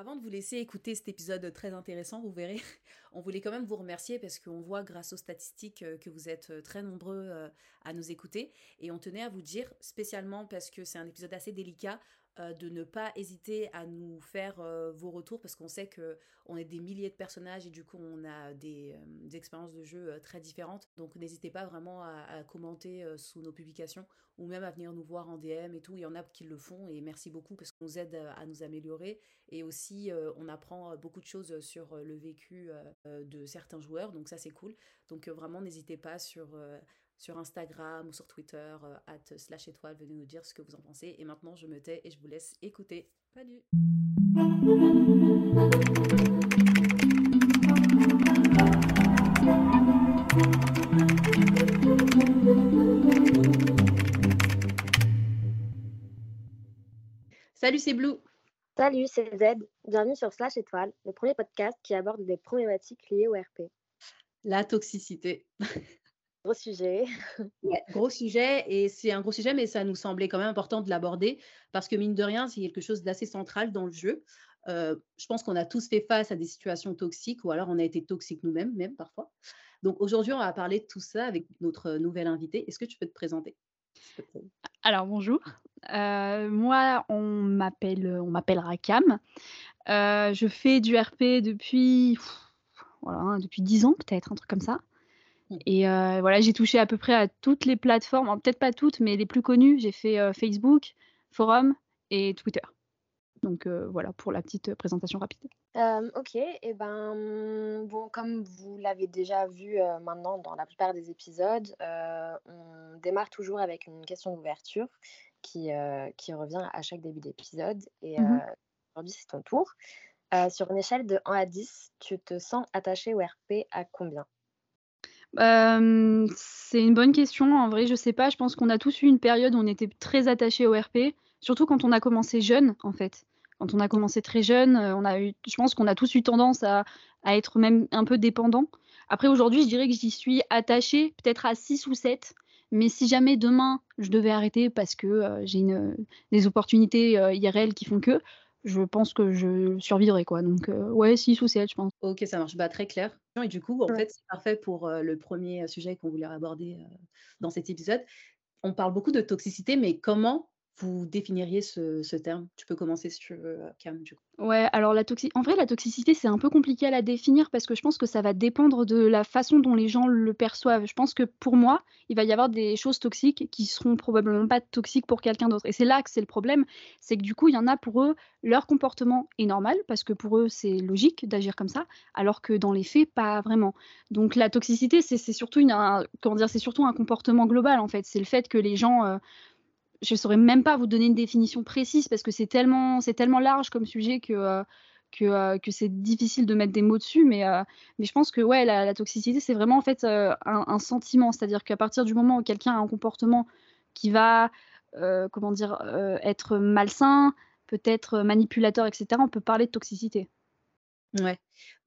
avant de vous laisser écouter cet épisode très intéressant, vous verrez, on voulait quand même vous remercier parce qu'on voit grâce aux statistiques euh, que vous êtes euh, très nombreux euh, à nous écouter. Et on tenait à vous dire, spécialement parce que c'est un épisode assez délicat, euh, de ne pas hésiter à nous faire euh, vos retours parce qu'on sait que on est des milliers de personnages et du coup on a des, euh, expériences de jeu très différentes. Donc n'hésitez pas vraiment à, à commenter sous nos publications ou même à venir nous voir en DM et tout. Il y en a qui le font et merci beaucoup parce qu'on nous aide à nous améliorer et aussi on apprend beaucoup de choses sur le vécu de certains joueurs. Donc ça c'est cool. Donc vraiment n'hésitez pas sur sur Instagram ou sur Twitter, euh, at slash étoile, venez nous dire ce que vous en pensez. Et maintenant, je me tais et je vous laisse écouter. Salut Salut, c'est Blue. Salut, c'est Z. Bienvenue sur Slash Étoile, le premier podcast qui aborde des problématiques liées au RP. La toxicité. Gros sujet. Ouais, gros sujet, et c'est un gros sujet, mais ça nous semblait quand même important de l'aborder parce que mine de rien, c'est quelque chose d'assez central dans le jeu. Euh, je pense qu'on a tous fait face à des situations toxiques ou alors on a été toxiques nous-mêmes, même parfois. Donc aujourd'hui, on va parler de tout ça avec notre nouvelle invitée. Est-ce que tu peux te présenter Alors bonjour, euh, moi on m'appelle on m'appelle Rakam. Euh, je fais du RP depuis voilà, hein, depuis 10 ans peut-être, un truc comme ça. Mmh. Et euh, voilà, j'ai touché à peu près à toutes les plateformes, peut-être pas toutes, mais les plus connues. J'ai fait euh, Facebook, Forum et Twitter. Donc euh, voilà pour la petite présentation rapide. Ok, et ben bon, comme vous l'avez déjà vu maintenant dans la plupart des épisodes, on démarre toujours avec une question d'ouverture qui, qui revient à chaque début d'épisode. Et Mhm. euh, aujourd'hui, c'est ton tour. Sur une échelle de 1 à 10, tu te sens attaché au RP à combien? Euh, c'est une bonne question. En vrai, je sais pas. Je pense qu'on a tous eu une période où on était très attachés au RP, surtout quand on a commencé jeune, en fait. Quand on a commencé très jeune, euh, on a eu, je pense qu'on a tous eu tendance à, à être même un peu dépendant. Après, aujourd'hui, je dirais que j'y suis attachée, peut-être à 6 ou 7. Mais si jamais demain, je devais arrêter parce que euh, j'ai des opportunités euh, IRL qui font que, je pense que je survivrai, quoi. Donc, euh, ouais, 6 ou 7, je pense. Ok, ça marche. Bah, très clair. Et du coup, en Ouais. fait, c'est parfait pour euh, le premier sujet qu'on voulait aborder euh, dans cet épisode. On parle beaucoup de toxicité, mais comment vous définiriez ce, terme? Tu peux commencer si tu veux, euh, Cam. Ouais, alors la en vrai, la toxicité, c'est un peu compliqué à la définir parce que je pense que ça va dépendre de la façon dont les gens le perçoivent. Je pense que pour moi, il va y avoir des choses toxiques qui seront probablement pas toxiques pour quelqu'un d'autre. Et c'est là que c'est le problème, c'est que du coup, il y en a pour eux, leur comportement est normal parce que pour eux, c'est logique d'agir comme ça, alors que dans les faits, pas vraiment. Donc la toxicité, c'est surtout un, surtout un comportement global en fait. C'est le fait que les gens euh, je saurais même pas vous donner une définition précise parce que c'est tellement, c'est tellement large comme sujet que, euh, euh, que c'est difficile de mettre des mots dessus. Mais, euh, mais je pense que ouais, la, toxicité, c'est vraiment en fait un, sentiment. C'est-à-dire qu'à partir du moment où quelqu'un a un comportement qui va, comment dire, être malsain, peut-être manipulateur, etc., on peut parler de toxicité. Ouais.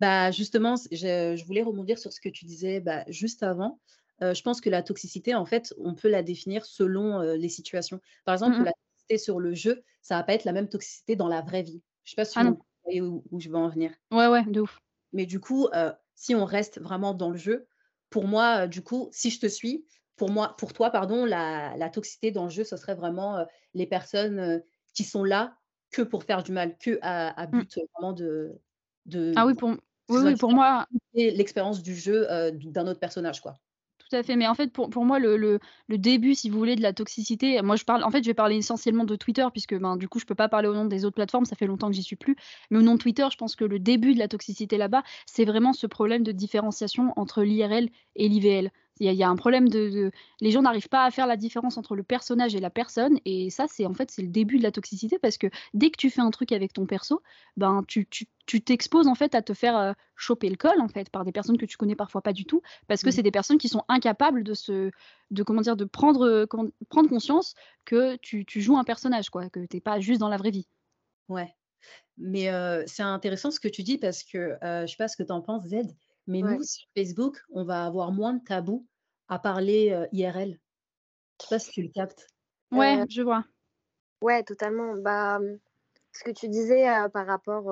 Bah, justement, je, je voulais rebondir sur ce que tu disais bah, juste avant. Euh, je pense que la toxicité, en fait, on peut la définir selon euh, les situations. Par exemple, Mhm. la toxicité sur le jeu, ça va pas être la même toxicité dans la vraie vie. Je sais pas si Ah vous voyez où, où je veux en venir. Ouais, ouais, de ouf. Mais du coup, euh, si on reste vraiment dans le jeu, pour moi, du coup, si je te suis, pour moi, pour toi, pardon, la, la toxicité dans le jeu, ce serait vraiment euh, les personnes euh, qui sont là que pour faire du mal, que à, à Mm. but euh, vraiment de, de Ah oui, pour, oui, oui, pour moi, l'expérience du jeu d'un autre personnage, quoi. Tout à mais en fait, pour moi, le début, si vous voulez, de la toxicité, moi, je parle en fait, je vais parler essentiellement de Twitter puisque, ben, du coup, je peux pas parler au nom des autres plateformes, ça fait longtemps que j'y suis plus. Mais au nom de Twitter, je pense que le début de la toxicité là-bas, c'est vraiment ce problème de différenciation entre l'IRL et l'IVL. Il y a il y a un problème de de les gens n'arrivent pas à faire la différence entre le personnage et la personne et ça, c'est en fait, c'est le début de la toxicité parce que dès que tu fais un truc avec ton perso, ben, tu tu tu t'exposes, en fait, à te faire, heu, choper le col, en fait, par des personnes que tu connais parfois pas du tout parce que c'est des personnes qui sont incapables de se de comment dire? De prendre, comment prendre conscience que tu tu joues un personnage, quoi, que tu es pas juste dans la vraie vie. Ouais. Mais euh, c'est intéressant ce que tu dis parce que euh, je sais pas ce que tu en penses, Z, mais Ouais. nous, sur Facebook, on va avoir moins de tabous à parler euh, IRL. Je sais pas si tu le captes. Ouais, Euh, je vois. ouais, totalement. Bah, hum, Ce que tu disais par rapport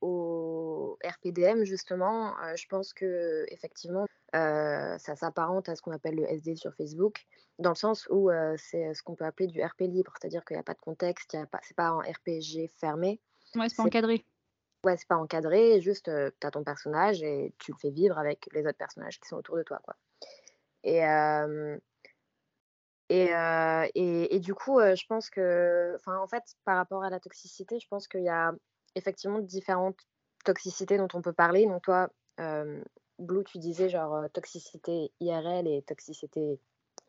au RPDM, justement, je pense que effectivement, ça s'apparente à ce qu'on appelle le SD sur Facebook, dans le sens où c'est ce qu'on peut appeler du RP libre, c'est-à-dire qu'il n'y a pas de contexte, ce n'est pas un RPG fermé. Ouais, c'est pas encadré. Ouais, c'est pas encadré, juste tu as ton personnage et tu le fais vivre avec les autres personnages qui sont autour de toi. Quoi. Et, et, et, du coup, je pense que, en fait, par rapport à la toxicité, je pense qu'il y a effectivement différentes toxicités dont on peut parler. Donc, toi, Blue, tu disais genre toxicité IRL et toxicité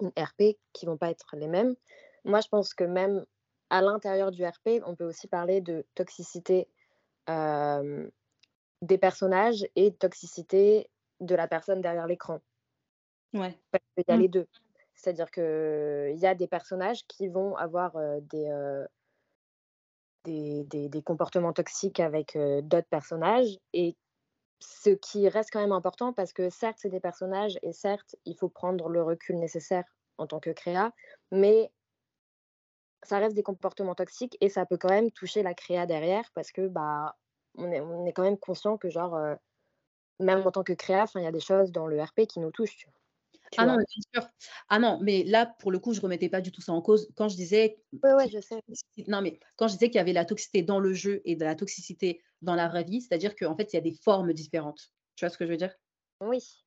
RP qui vont pas être les mêmes. Moi, je pense que même à l'intérieur du RP, on peut aussi parler de toxicité des personnages et toxicité de la personne derrière l'écran. Ouais. Parce qu'il y a mmh. les deux. C'est-à-dire qu'il y a des personnages qui vont avoir des, des, des, comportements toxiques avec d'autres personnages et ce qui reste quand même important parce que certes c'est des personnages et certes il faut prendre le recul nécessaire en tant que créa, mais ça reste des comportements toxiques et ça peut quand même toucher la créa derrière parce que bah on est, on est quand même conscient que genre même en tant que créa, il y a des choses dans le RP qui nous touchent. Ah non, sûr. Ah non, mais là, pour le coup, je remettais pas du tout ça en cause. Quand je disais, ouais, je sais. non, mais quand je disais qu'il y avait la toxicité dans le jeu et de la toxicité dans la vraie vie, c'est-à-dire qu'en fait, il y a des formes différentes. Tu vois ce que je veux dire? Oui.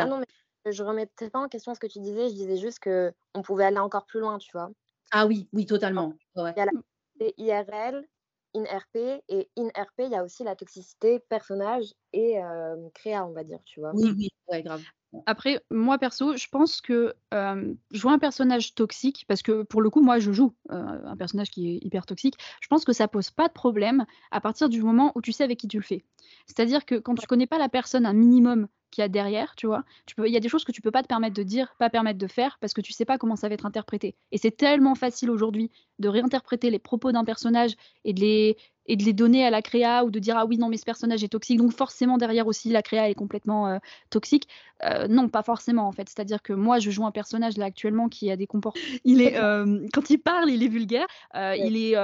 Ah Voilà. non, mais je remettais pas en question ce que tu disais, je disais juste que on pouvait aller encore plus loin, tu vois? Ah oui, oui, totalement. Il y a la IRL, in-RP, et in-RP, il y a aussi la toxicité personnage et créa, on va dire, tu vois. Oui, oui, ouais, grave. Après, moi perso, je pense que jouer un personnage toxique, parce que pour le coup, moi je joue un personnage qui est hyper toxique, je pense que ça pose pas de problème à partir du moment où tu sais avec qui tu le fais. C'est-à-dire que quand tu connais pas la personne un minimum qu'il y a derrière, tu vois. Il y a des choses que tu peux pas te permettre de dire, pas permettre de faire, parce que tu sais pas comment ça va être interprété. Et c'est tellement facile aujourd'hui de réinterpréter les propos d'un personnage et de les et de les donner à la créa ou de dire ah oui non mais ce personnage est toxique. Donc forcément derrière aussi la créa est complètement euh, toxique. Euh, non pas forcément en fait. C'est à dire que moi je joue un personnage là actuellement qui a des comportements il est euh, quand il parle il est vulgaire. Il est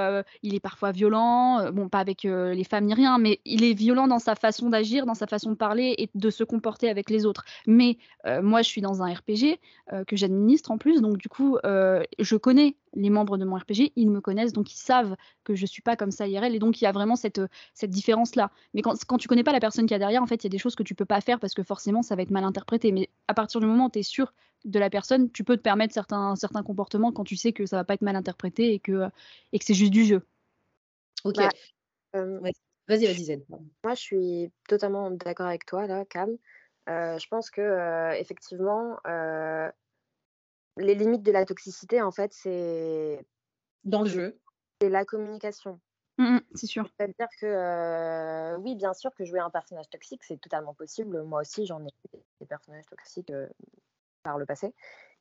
il est parfois violent. Bon pas avec les femmes ni rien mais il est violent dans sa façon d'agir dans sa façon de parler et de se comporter avec les autres. Mais moi je suis dans un RPG que j'administre en plus. Donc du coup je connais les membres de mon RPG, ils me connaissent, donc ils savent que je suis pas comme ça IRL, et donc il y a vraiment cette, cette différence-là. Mais quand, quand tu connais pas la personne qui a derrière, en fait, il y a des choses que tu peux pas faire parce que forcément, ça va être mal interprété. Mais à partir du moment où tu es sûr de la personne, tu peux te permettre certains, certains comportements quand tu sais que ça va pas être mal interprété et que, et que c'est juste du jeu. Ok. Bah, vas-y, vas-y, Zen. Moi, je suis totalement d'accord avec toi, là, Cam. Euh, je pense que, euh, effectivement, euh, les limites de la toxicité, en fait, c'est. Dans le jeu. C'est la communication. Mmh, mmh, c'est sûr. C'est-à-dire que, euh, oui, bien sûr que jouer un personnage toxique, c'est totalement possible. Moi aussi, j'en ai des personnages toxiques euh, par le passé.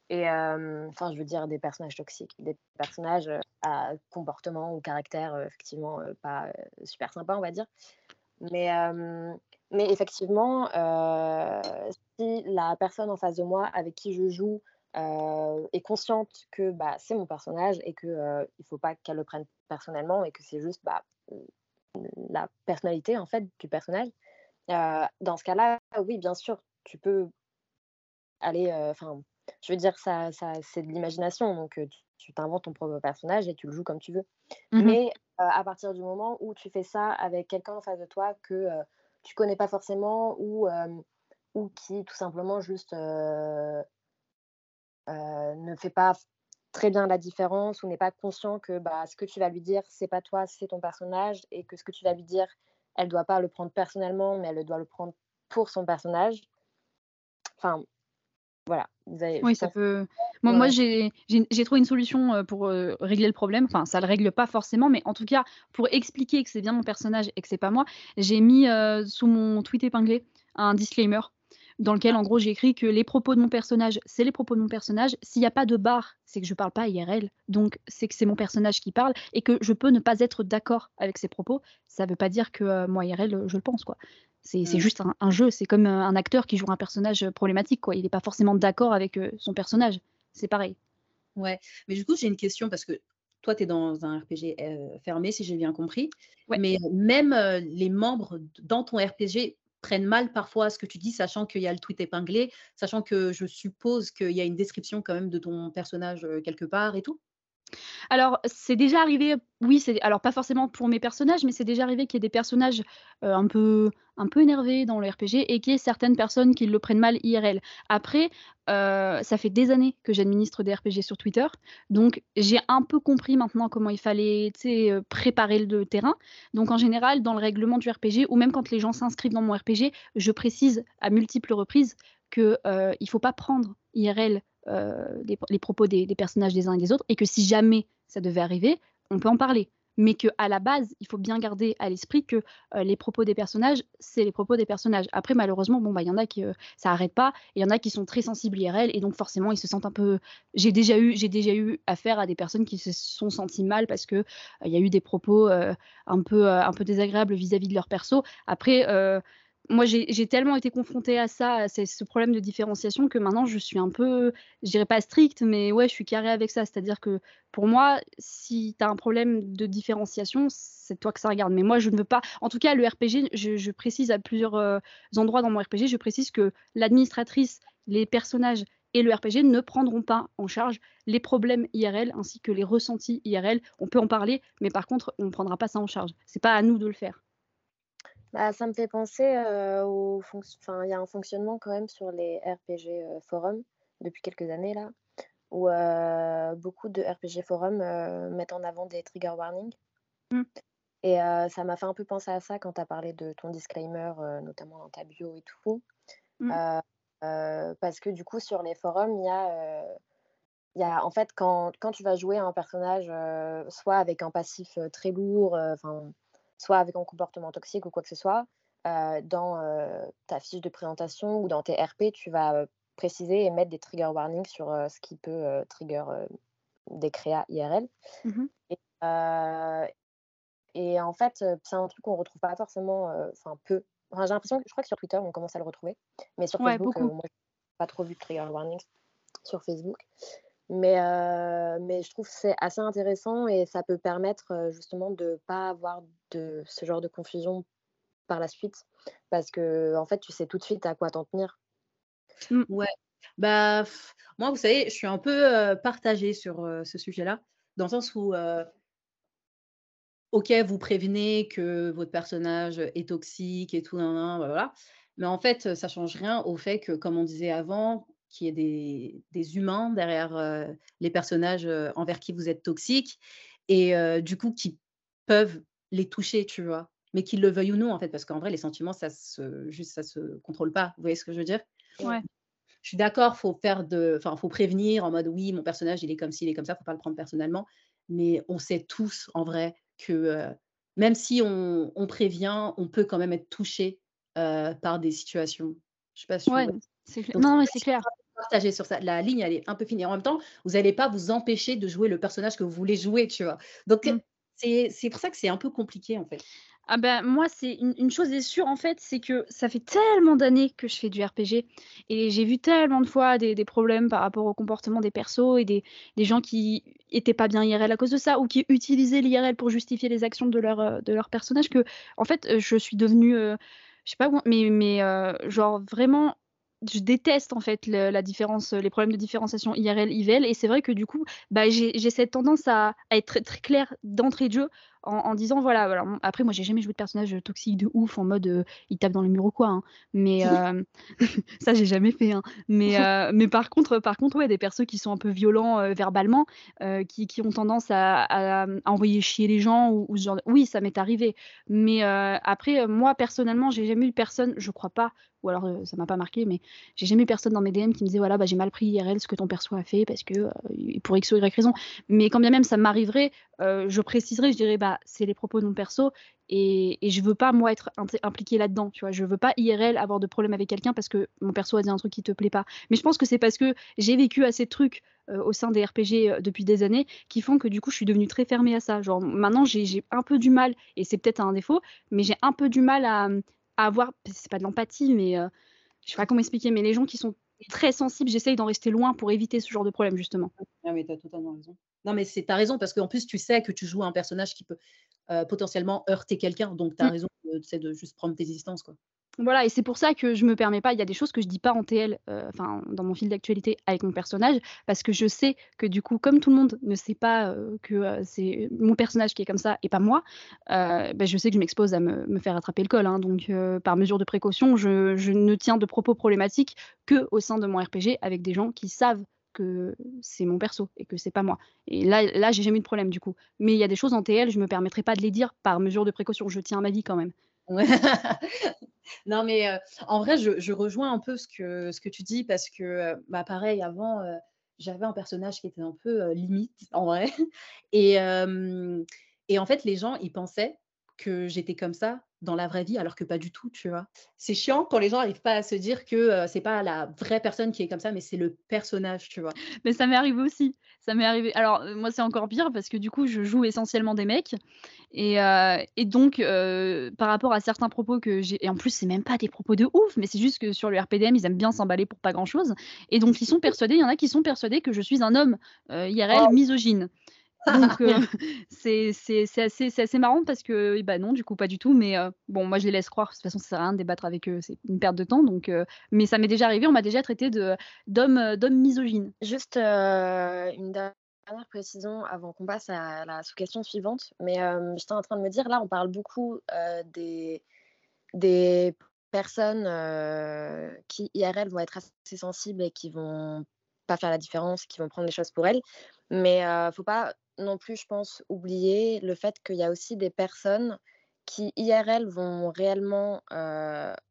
Et enfin, je veux dire des personnages toxiques, des personnages à comportement ou caractère effectivement pas super sympa, on va dire. Mais, mais effectivement, si la personne en face de moi avec qui je joue euh, est consciente que bah, c'est mon personnage et qu'il euh, ne faut pas qu'elle le prenne personnellement et que c'est juste bah, la personnalité en fait du personnage. Euh, dans ce cas-là, oui, bien sûr, tu peux aller. Enfin, je veux dire, ça, ça c'est de l'imagination, donc tu t'inventes ton propre personnage et tu le joues comme tu veux. Mmh Mais à partir du moment où tu fais ça avec quelqu'un en face de toi que tu connais pas forcément ou, ou qui tout simplement juste euh, ne fait pas très bien la différence ou n'est pas conscient que bah, ce que tu vas lui dire, c'est pas toi, c'est ton personnage, et que ce que tu vas lui dire, elle doit pas le prendre personnellement, mais elle doit le prendre pour son personnage. Enfin, voilà. oui, ça peut. Moi, moi j'ai trouvé une solution euh, pour euh, régler le problème. Enfin, ça le règle pas forcément, mais en tout cas, pour expliquer que c'est bien mon personnage et que c'est pas moi, j'ai mis sous mon tweet épinglé un disclaimer dans lequel en gros j'ai écrit que les propos de mon personnage, c'est les propos de mon personnage. S'il n'y a pas de barre, c'est que je parle pas IRL, donc c'est que c'est mon personnage qui parle et que je peux ne pas être d'accord avec ses propos. Ça ne veut pas dire que euh, moi IRL je le pense quoi. C'est mmh. juste un, jeu, c'est comme euh, un acteur qui joue un personnage problématique quoi. Il n'est pas forcément d'accord avec euh, son personnage. C'est pareil. Ouais, mais du coup j'ai une question parce que toi, tu es dans un RPG fermé, si j'ai bien compris. Mais même les membres dans ton RPG prennent mal parfois ce que tu dis, sachant qu'il y a le tweet épinglé, sachant que je suppose qu'il y a une description quand même de ton personnage quelque part et tout. Alors, c'est déjà arrivé, oui, c'est alors pas forcément pour mes personnages, mais c'est déjà arrivé qu'il y ait des personnages, un peu un peu énervés dans le RPG et qu'il y ait certaines personnes qui le prennent mal IRL. Après, ça fait des années que j'administre des RPG sur Twitter, donc j'ai un peu compris maintenant comment il fallait, préparer le terrain. Donc en général, dans le règlement du RPG ou même quand les gens s'inscrivent dans mon RPG, je précise à multiples reprises que, il faut pas prendre IRL euh, les, propos des, personnages des uns et des autres, et que si jamais ça devait arriver, on peut en parler. Mais que à la base, il faut bien garder à l'esprit que euh, les propos des personnages, c'est les propos des personnages. Après, malheureusement, bon, bah, il y en a qui euh, ça arrête pas, et il y en a qui sont très sensibles IRL, et donc forcément, ils se sentent un peu. J'ai déjà eu, j'ai déjà eu affaire à des personnes qui se sont senties mal parce que il y a eu des propos un peu, un peu désagréables vis-à-vis -vis de leur perso. Après moi, j'ai tellement été confrontée à ça, à ce problème de différenciation, que maintenant, je suis un peu, je dirais pas stricte, mais ouais, je suis carrée avec ça. C'est-à-dire que pour moi, si tu as un problème de différenciation, c'est toi que ça regarde. Mais moi, je ne veux pas. En tout cas, le RPG, je, précise à plusieurs euh, endroits dans mon RPG, je précise que l'administratrice, les personnages et le RPG ne prendront pas en charge les problèmes IRL ainsi que les ressentis IRL. On peut en parler, mais par contre, on ne prendra pas ça en charge. C'est pas à nous de le faire. Bah, ça me fait penser au enfin, il y a un fonctionnement quand même sur les RPG forums depuis quelques années là, où beaucoup de RPG forums mettent en avant des trigger warnings. Mmh. Et ça m'a fait un peu penser à ça quand tu as parlé de ton disclaimer, notamment dans ta bio et tout. Mmh. parce que du coup, sur les forums, il y a, y a en fait, quand, quand tu vas jouer un personnage, soit avec un passif très lourd, enfin soit avec un comportement toxique ou quoi que ce soit, euh, dans euh, ta fiche de présentation ou dans tes RP, tu vas euh, préciser et mettre des trigger warnings sur ce qui peut trigger des créas IRL. Mmh et, en fait, c'est un truc qu'on retrouve pas forcément, enfin peu. j'ai l'impression que je crois que sur Twitter, on commence à le retrouver, mais sur Facebook, moi, je n'ai pas trop vu de trigger warnings sur Facebook. Mais, mais je trouve que c'est assez intéressant et ça peut permettre justement de ne pas avoir de ce genre de confusion par la suite. Parce que, en fait, tu sais tout de suite à quoi t'en tenir. Mmh. Ouais. Bah, moi, vous savez, je suis un peu partagée sur ce sujet-là, dans le sens où, ok, vous prévenez que votre personnage est toxique et tout, voilà. Mais en fait, ça change rien au fait que, comme on disait avant, qu'il y ait des, humains derrière les personnages envers qui vous êtes toxique et du coup qui peuvent les toucher, tu vois. Mais qu'ils le veuillent ou non, en fait, parce qu'en vrai, les sentiments, ça se, juste, ça se contrôle pas. Vous voyez ce que je veux dire? Ouais. Je suis d'accord, faut faire de, enfin, faut prévenir en mode oui, mon personnage, il est comme ci, il est comme ça, faut pas le prendre personnellement. Mais on sait tous, en vrai, que même si on, prévient, on peut quand même être touché par des situations. Je sais pas si ouais, non, mais c'est clair partager sur ça. La ligne, elle est un peu finie. En même temps, vous n'allez pas vous empêcher de jouer le personnage que vous voulez jouer, tu vois. Donc, mmh. c'est pour ça que c'est un peu compliqué, en fait. Ah ben moi, c'est une, chose est sûre en fait, c'est que ça fait tellement d'années que je fais du RPG et j'ai vu tellement de fois des, problèmes par rapport au comportement des persos et des, gens qui étaient pas bien IRL à cause de ça ou qui utilisaient l'IRL pour justifier les actions de leur, euh, de leur personnage que en fait je suis devenue, euh, je sais pas, mais, mais euh, genre vraiment je déteste en fait la différence, les problèmes de différenciation IRL, IVL, et c'est vrai que du coup, bah, j'ai cette tendance à, être très, très claire d'entrée de jeu en, disant voilà, voilà, après moi j'ai jamais joué de personnage toxique de ouf en mode euh, il tape dans les murs ou quoi, hein. mais euh, ça j'ai jamais fait. Hein. Mais, euh, mais par contre, par contre ouais, des persos qui sont un peu violents verbalement, qui, qui, ont tendance à, à, envoyer chier les gens ou, ou ce genre. Oui, ça m'est arrivé, mais après moi personnellement j'ai jamais eu personne, je crois pas, ou alors ça m'a pas marqué, mais j'ai jamais eu personne dans mes DM qui me disait voilà bah j'ai mal pris IRL ce que ton perso a fait parce que pour x ou y raison. Mais quand bien même ça m'arriverait, je préciserai, je dirais bah c'est les propos mon perso et, et je veux pas moi être impliquée là-dedans, tu vois. Je veux pas IRL avoir de problème avec quelqu'un parce que mon perso a dit un truc qui te plaît pas. Mais je pense que c'est parce que j'ai vécu assez de trucs euh, au sein des RPG euh, depuis des années qui font que du coup je suis devenue très fermée à ça. Genre maintenant j'ai un peu du mal et c'est peut-être un défaut, mais j'ai un peu du mal à, à avoir, c'est pas de l'empathie, mais euh, je sais pas comment expliquer, mais les gens qui sont très sensible, j'essaye d'en rester loin pour éviter ce genre de problème, justement. Ah mais tu as totalement raison. Non, mais c'est tu as raison parce qu'en plus, tu sais que tu joues un personnage qui peut, heu, potentiellement heurter quelqu'un, donc tu as Mmh. raison, sais, de juste prendre tes distances, quoi. Voilà et c'est pour ça que je me permets pas il y a des choses que je dis pas en TL, heu, enfin, dans mon fil d'actualité avec mon personnage, parce que je sais que du coup, comme tout le monde ne sait pas, heu, que, heu, c'est mon personnage qui est comme ça et pas moi, bah, je sais que je m'expose à me faire attraper le col, hein, donc par mesure de précaution, je ne tiens de propos problématiques qu'au sein de mon RPG avec des gens qui savent que c'est mon perso et que c'est pas moi et là là, j'ai jamais eu de problème du coup. Mais il y a des choses en TL, je me permettrai pas de les dire par mesure de précaution, je tiens à ma vie quand même. Non, mais heu, en vrai, je rejoins un peu ce que ce que tu dis parce que, heu, bah, pareil avant, heu, j'avais un personnage qui était un peu, limite en vrai. Et et en fait, les gens, ils pensaient que j'étais comme ça dans la vraie vie alors que pas du tout, tu vois? C'est chiant quand les gens arrivent pas à se dire que, heu, c'est pas la vraie personne qui est comme ça, mais c'est le personnage, tu vois? Mais ça m'est arrivé aussi, ça m'est arrivé. Alors, heu, moi, c'est encore pire parce que du coup, je joue essentiellement des mecs et heu et donc par rapport à certains propos que j'ai et en plus, c'est même pas des propos de ouf, mais c'est juste que sur le RPDM, ils aiment bien s'emballer pour pas grand chose et donc ils sont persuadés il y en a qui sont persuadés que je suis un homme, IRL Oh! misogyne. Donc heu, c'est assez assez marrant parce que, bah, non, du coup, pas du tout, mais heu, bon, moi, je les laisse croire. De toute façon, ça sert à rien de débattre avec eux, c'est une perte de temps donc heu, mais ça m'est déjà arrivé, on m'a déjà traité de d'homme, misogyne. Juste, une dernière précision avant qu'on passe à la sous-question suivante, mais j'étais en train de me dire, là, on parle beaucoup, des des personnes, qui IRL vont être assez sensibles et qui vont pas faire la différence, qui vont prendre les choses pour elles. Mais heu, faut pas non plus, je pense, oublier le fait qu'il y a aussi des personnes qui IRL vont réellement,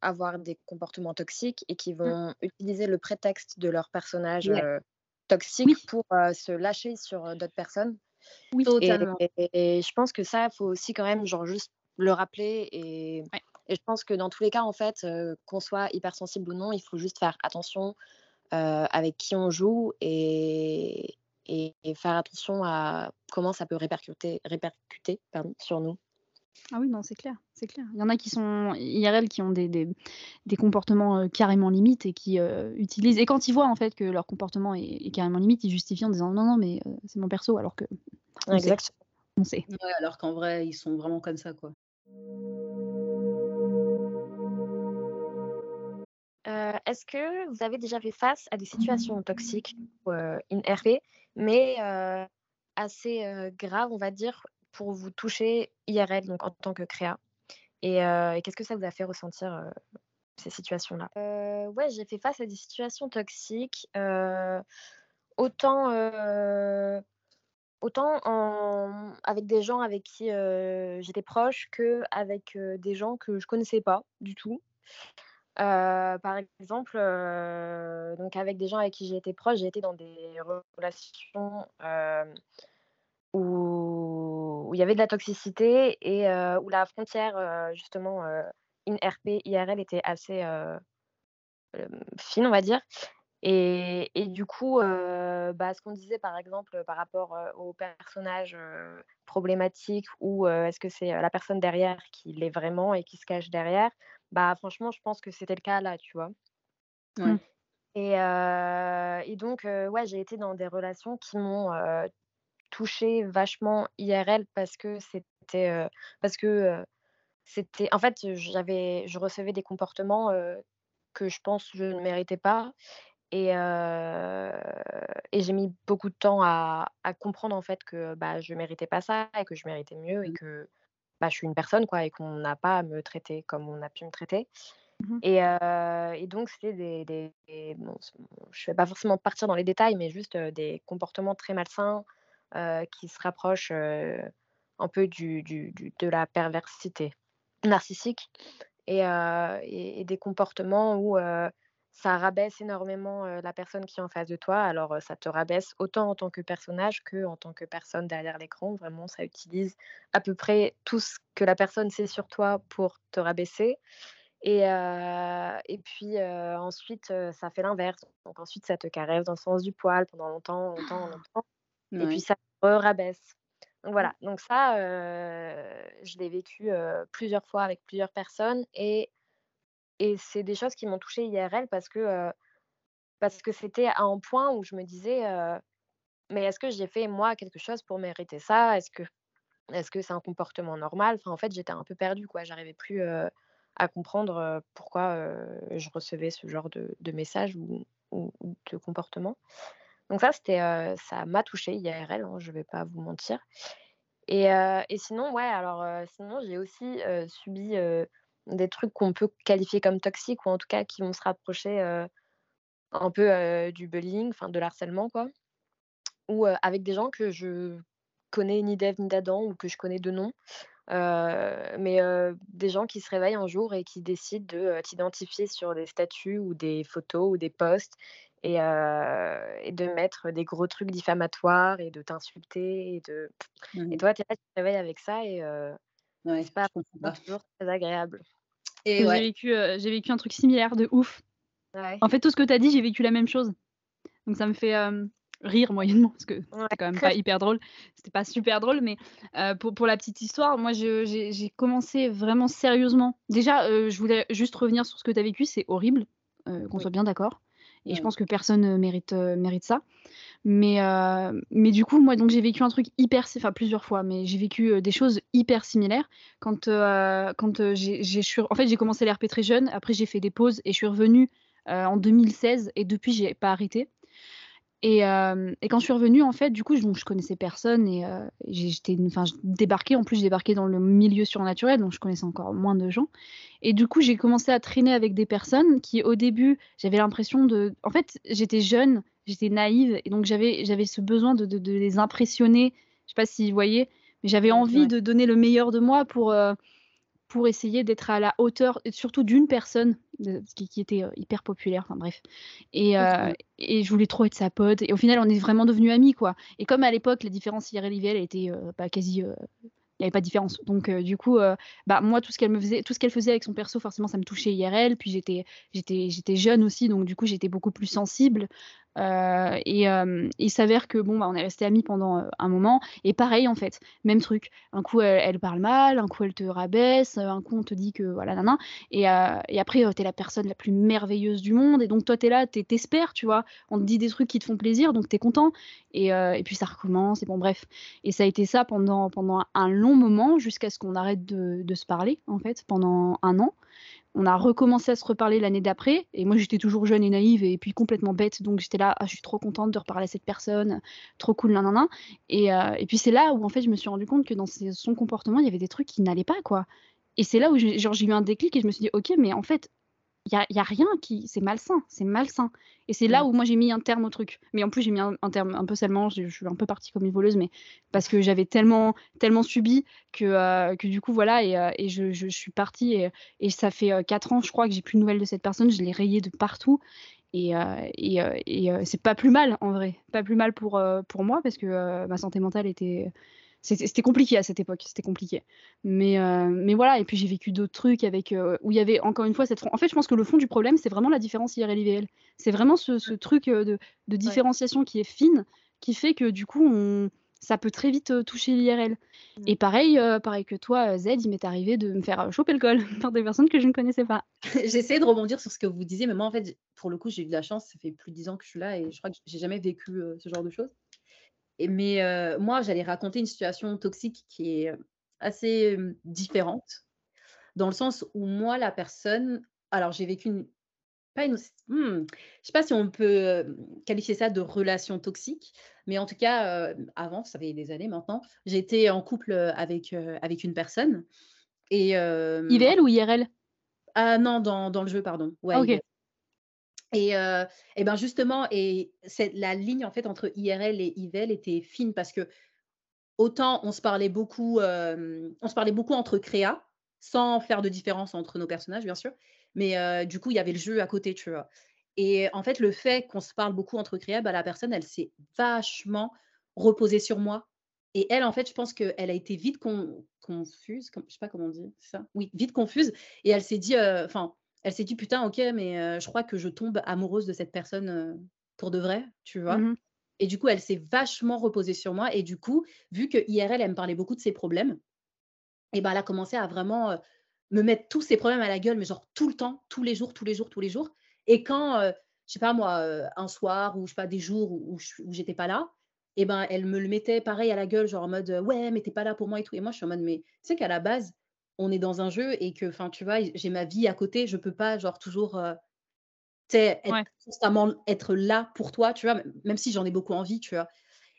avoir des comportements toxiques et qui Mmh. vont utiliser le prétexte de leur personnage, toxique Oui, pour, se lâcher sur, d'autres personnes oui, et Totalement. et et je pense que ça, faut aussi quand même, genre, juste le rappeler et ouais. et je pense que dans tous les cas, en fait, qu'on soit hypersensible ou non, il faut juste faire attention, heu, avec qui on joue et et et faire attention à comment ça peut répercuter répercuter, pardon, sur nous. Ah oui, non, c'est clair, c'est clair. Il y en a qui sont IRL qui ont des des des comportements, heu, carrément limites et qui, heu, utilisent et quand ils voient en fait que leur comportement est est carrément limite, ils justifient en disant: «Non, non, mais c'est mon perso», alors que on sait, Exact. on sait. Ouais, alors qu'en vrai, ils sont vraiment comme ça, quoi. Heu, est-ce que vous avez déjà fait face à des situations toxiques, heu, in RP, mais heu, assez, graves, on va dire, pour vous toucher IRL, donc en tant que créa? Et qu'est-ce que ça vous a fait ressentir, ces situations-là? Ouais, j'ai fait face à des situations toxiques, autant, autant avec des gens avec qui, j'étais proche qu'avec, heu, des gens que je connaissais pas du tout. Par exemple, donc avec des gens avec qui j'ai été proche, j'ai été dans des relations, où il y avait de la toxicité et où la frontière, justement, heu, in RP, IRL était assez, fine, on va dire et et du coup, heu, bah, ce qu'on disait, par exemple, par rapport, heu, aux personnages, heu, problématiques ou heu, est-ce que c'est, la personne derrière qui l'est vraiment et qui se cache derrière? Bah, franchement, je pense que c'était le cas là, tu vois? Mmh. Ouais. Et et donc ouais, j'ai été dans des relations qui m'ont, touchée vachement IRL parce que c'était, parce que, c'était en fait, j'avais je recevais des comportements, que je pense je ne méritais pas et heu et j'ai mis beaucoup de temps à à comprendre en fait que, bah, je méritais pas ça et que je méritais mieux et Mmh. que, bah, je suis une personne quoi et qu'on n'a pas à me traiter comme on a pu me traiter. Mmh Et heu et donc c'était des des des bon, je vais pas forcément partir dans les détails, mais juste, heu, des comportements très malsains, heu, qui se rapprochent, heu, un peu du du du de la perversité narcissique et heu et et des comportements où, heu, ça rabaisse énormément, la personne qui est en face de toi. Alors, ça te rabaisse autant en tant que personnage qu'en tant que personne derrière l'écran. Vraiment, ça utilise à peu près tout ce que la personne sait sur toi pour te rabaisser et et puis, ensuite, ça fait l'inverse. Donc ensuite, ça te caresse dans le sens du poil pendant longtemps, longtemps, longtemps et puis ça te rabaisse. Donc voilà, donc ça, je l'ai vécu, plusieurs fois avec plusieurs personnes et et c'est des choses qui m'ont touchée IRL parce que, parce que c'était à un point où je me disais, mais est-ce que j'ai fait moi quelque chose pour mériter ça? Est-ce que est-ce que c'est un comportement normal? Enfin, en fait, j'étais un peu perdue, quoi. J'arrivais plus, à comprendre, pourquoi, je recevais ce genre de de messages ou ou de comportement. Donc ça, c'était, ça m'a touchée IRL, hein, je vais pas vous mentir. Et et sinon, ouais, alors, sinon j'ai aussi, subi, des trucs qu'on peut qualifier comme toxiques ou en tout cas qui vont se rapprocher, un peu, du bullying, enfin de l'harcèlement, quoi. Ou, avec des gens que je connais ni d'Ève ni d'Adam ou que je connais de nom. mais des gens qui se réveillent un jour et qui décident de t'identifier sur des statuts ou des photos ou des posts et, et de mettre des gros trucs diffamatoires et de t'insulter et de et Mmh toi tu te réveilles avec ça et Ouais, c'est pas. toujours très agréable. J'ai ouais. vécu, j'ai vécu un truc similaire de ouf. Ouais. En fait, tout ce que tu as dit, j'ai vécu la même chose. Donc ça me fait, hem, rire moyennement parce que c'était quand même pas hyper drôle. C'était pas super drôle, mais heu, pour pour la petite histoire, moi je j'ai commencé vraiment sérieusement déjà, heu, je voulais juste revenir sur ce que tu as vécu, c'est horrible, qu'on Oui. soit bien d'accord et je Ouais. pense que personne, heu, mérite, mérite ça. Mais heu, mais du coup, moi donc j'ai vécu un truc hyper enfin plusieurs fois, mais j'ai vécu, heu, des choses hyper similaires quand, quand, j'ai en fait, j'ai commencé l'RP très jeune, après j'ai fait des pauses et je suis revenue, en 2016 et depuis j'ai pas arrêté et hem et quand je suis revenue, en fait, du coup, je donc je connaissais personne et j'ai j'étais enfin, je débarquais en plus, je débarquais dans le milieu surnaturel, donc je connaissais encore moins de gens et du coup, j'ai commencé à traîner avec des personnes qui, au début, j'avais l'impression de en fait, j'étais jeune, j'étais naïve et donc j'avais j'avais ce besoin de de de les impressionner. Je sais pas si vous voyez? Mais j'avais envie ouais. de donner le meilleur de moi pour, heu, pour essayer d'être à la hauteur surtout d'une personne, qui qui était, heu, hyper populaire, enfin bref et ouais. et je voulais trop être sa pote et au final, on est vraiment devenus amis, quoi et comme à l'époque, la différence IRL/IVL était, heu, bah, quasi, heu, il y avait pas de différence donc du coup, bah, moi, tout ce qu'elle me faisait tout ce qu'elle faisait avec son perso, forcément, ça me touchait IRL. Puis j'étais j'étais j'étais jeune aussi, donc du coup, j'étais beaucoup plus sensible, heu et hem, il s'avère que bon, bah, on est restés amis pendant, heu, un moment et pareil, en fait, même truc. Un coup, elle parle mal, un coup, elle te rabaisse, un coup, on te dit que voilà, nin et et après, heu, tu es la personne la plus merveilleuse du monde et donc toi, tu es là, tu es tu vois? On te dit des trucs qui te font plaisir, donc tu es content et et puis ça recommence et bon, bref et ça a été ça pendant pendant un long moment jusqu'à ce qu'on arrête de de se parler, en fait, pendant 1 an. On a recommencé à se reparler l'année d'après. Et moi, j'étais toujours jeune et naïve et puis complètement bête, donc j'étais là: «Ah, je suis trop contente de reparler à cette personne, trop cool, nin nin nin» et heu et puis c'est là où, en fait, je me suis rendu compte que dans son comportement, il y avait des trucs qui n'allaient pas, quoi. Et c'est là où j'ai eu un déclic et je me suis dit: «OK, mais en fait, il y a rien qui c'est malsain, c'est malsain» et c'est là Mmh. où moi, j'ai mis un terme au truc. Mais en plus, j'ai mis un un terme un peu salement, je je suis un peu partie comme une voleuse, mais parce que j'avais tellement tellement subi que, heu, que du coup, voilà et et je je suis partie et et ça fait, heu, 4 ans, je crois, que j'ai plus de nouvelles de cette personne. Je l'ai rayée de partout et heu et et c'est pas plus mal, en vrai. Pas plus mal pour, pour moi parce que, ma santé mentale était c'était compliqué à cette époque, c'était compliqué. Mais heu, mais voilà et puis j'ai vécu d'autres trucs avec, heu, où il y avait encore une fois cette en fait, je pense que le fond du problème, c'est vraiment la différence IRL/IVL. C'est vraiment ce ce truc, heu, de différenciation qui est fine, qui fait que du coup, on ça peut très vite, toucher l'IRL Mmh. et pareil, pareil que toi, Z, il m'est arrivé de me faire, choper le col par des personnes que je ne connaissais pas. J'essaie de rebondir sur ce que vous disiez, mais moi, en fait, pour le coup, j'ai eu de la chance, ça fait plus de 10 ans que je suis là et je crois que j'ai jamais vécu, ce genre de choses et mais moi, j'allais raconter une situation toxique qui est, assez, différente, dans le sens où moi, la personne alors j'ai vécu une pas une s mmh, je sais pas si on peut, hem, qualifier ça de relation toxique, mais en tout cas, heu, avant, ça fait des années maintenant, j'étais en couple, avec, avec une personne et IVL ou IRL? ah non, dans dans le jeu, pardon. Ah Ouais, OK. IVL et ben, justement et c'est la ligne, en fait, entre IRL et IVL était fine parce que autant on se parlait beaucoup, hem, on se parlait beaucoup entre créa, sans faire de différence entre nos personnages, bien sûr, mais heu, du coup, il y avait le jeu à côté, tu vois? Et en fait, le fait qu'on se parle beaucoup entre créa, bah, la personne, elle s'est vachement reposée sur moi et elle, en fait, je pense qu'elle a été vite con confuse, com je sais pas comment on dit, ça? Oui, vite confuse et elle s'est dit, enfin, elle s'est dit: «Putain, OK, mais heu, je crois que je tombe amoureuse de cette personne, heu, pour de vrai», tu vois? Mmh mh. Et du coup, elle s'est vachement reposée sur moi et du coup, vu que IRL, elle me parlait beaucoup de ses problèmes et ben, elle a commencé à vraiment, heu, me mettre tous ses problèmes à la gueule, mais genre tout le temps, tous les jours, tous les jours, tous les jours et quand, je sais pas moi, un soir ou je sais pas, des jours où, où j'étais pas là, et ben elle me le mettait pareil à la gueule, genre en mode ouais, mais t'es pas là pour moi et tout. Et moi, je suis en mode, mais tu sais qu'à la base, on est dans un jeu et que, enfin, tu vois, j'ai ma vie à côté, je peux pas, genre, toujours, tu sais, être, constamment être là pour toi, tu vois, même si j'en ai beaucoup envie, tu vois.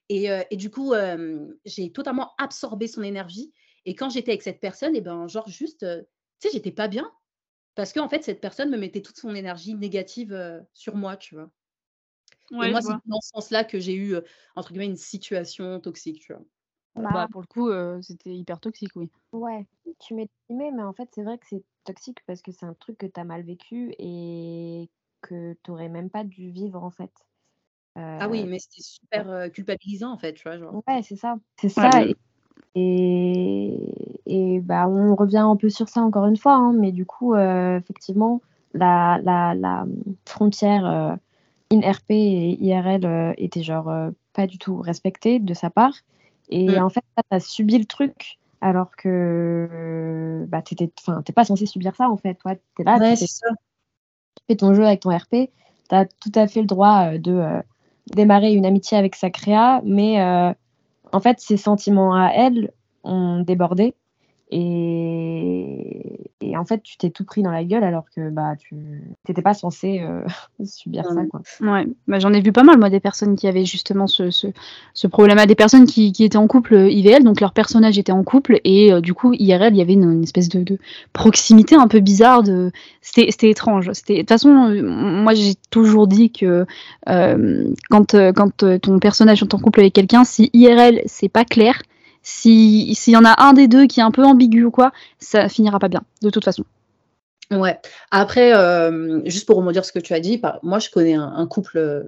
Et, et du coup, j'ai totalement absorbé son énergie. Et quand j'étais avec cette personne, et ben, genre, juste, tu sais, j'étais pas bien. Parce qu'en fait, cette personne me mettait toute son énergie négative sur moi, tu vois. et moi, c'est dans ce sens-là que j'ai eu, entre guillemets, une situation toxique, tu vois. Bah, bah, pour le coup, c'était hyper toxique, oui. Ouais, tu m'estimais, mais en fait, c'est vrai que c'est toxique parce que c'est un truc que tu as mal vécu et que tu aurais même pas dû vivre, en fait. ah oui, mais c'était super culpabilisant, en fait, tu vois. Genre. Ouais, c'est ça. C'est ça. Et, et, bah, on revient un peu sur ça encore une fois, hein, mais du coup, effectivement, la, la, la frontière in-RP et IRL était genre pas du tout respectée de sa part. Et mmh. en fait, tu as subi le truc alors que bah, tu n'es pas censé subir ça en fait. Toi, tu es là, tu, fais, ton jeu avec ton RP, tu as tout à fait le droit euh, de euh, démarrer une amitié avec sa créa, mais euh, en fait, ses sentiments à elle ont débordé et, et en fait, tu t'es tout pris dans la gueule alors que bah, tu n'étais pas censé euh, subir ça. Quoi. Ouais, bah, j'en ai vu pas mal, moi, des personnes qui avaient justement ce, ce, ce problème-là, des personnes qui, qui, étaient en couple euh, IVL, donc leur personnage était en couple, et euh, du coup, IRL, il y avait une, espèce de, de, proximité un peu bizarre. De... C'était étrange. De toute façon, moi, j'ai toujours dit que euh, quand, quand ton personnage est en couple avec quelqu'un, si IRL, c'est pas clair, s'il y en a un des deux qui est un peu ambigu ou quoi, ça finira pas bien, de toute façon. Ouais. Après, euh, juste pour rebondir ce que tu as dit, moi je connais un, couple euh,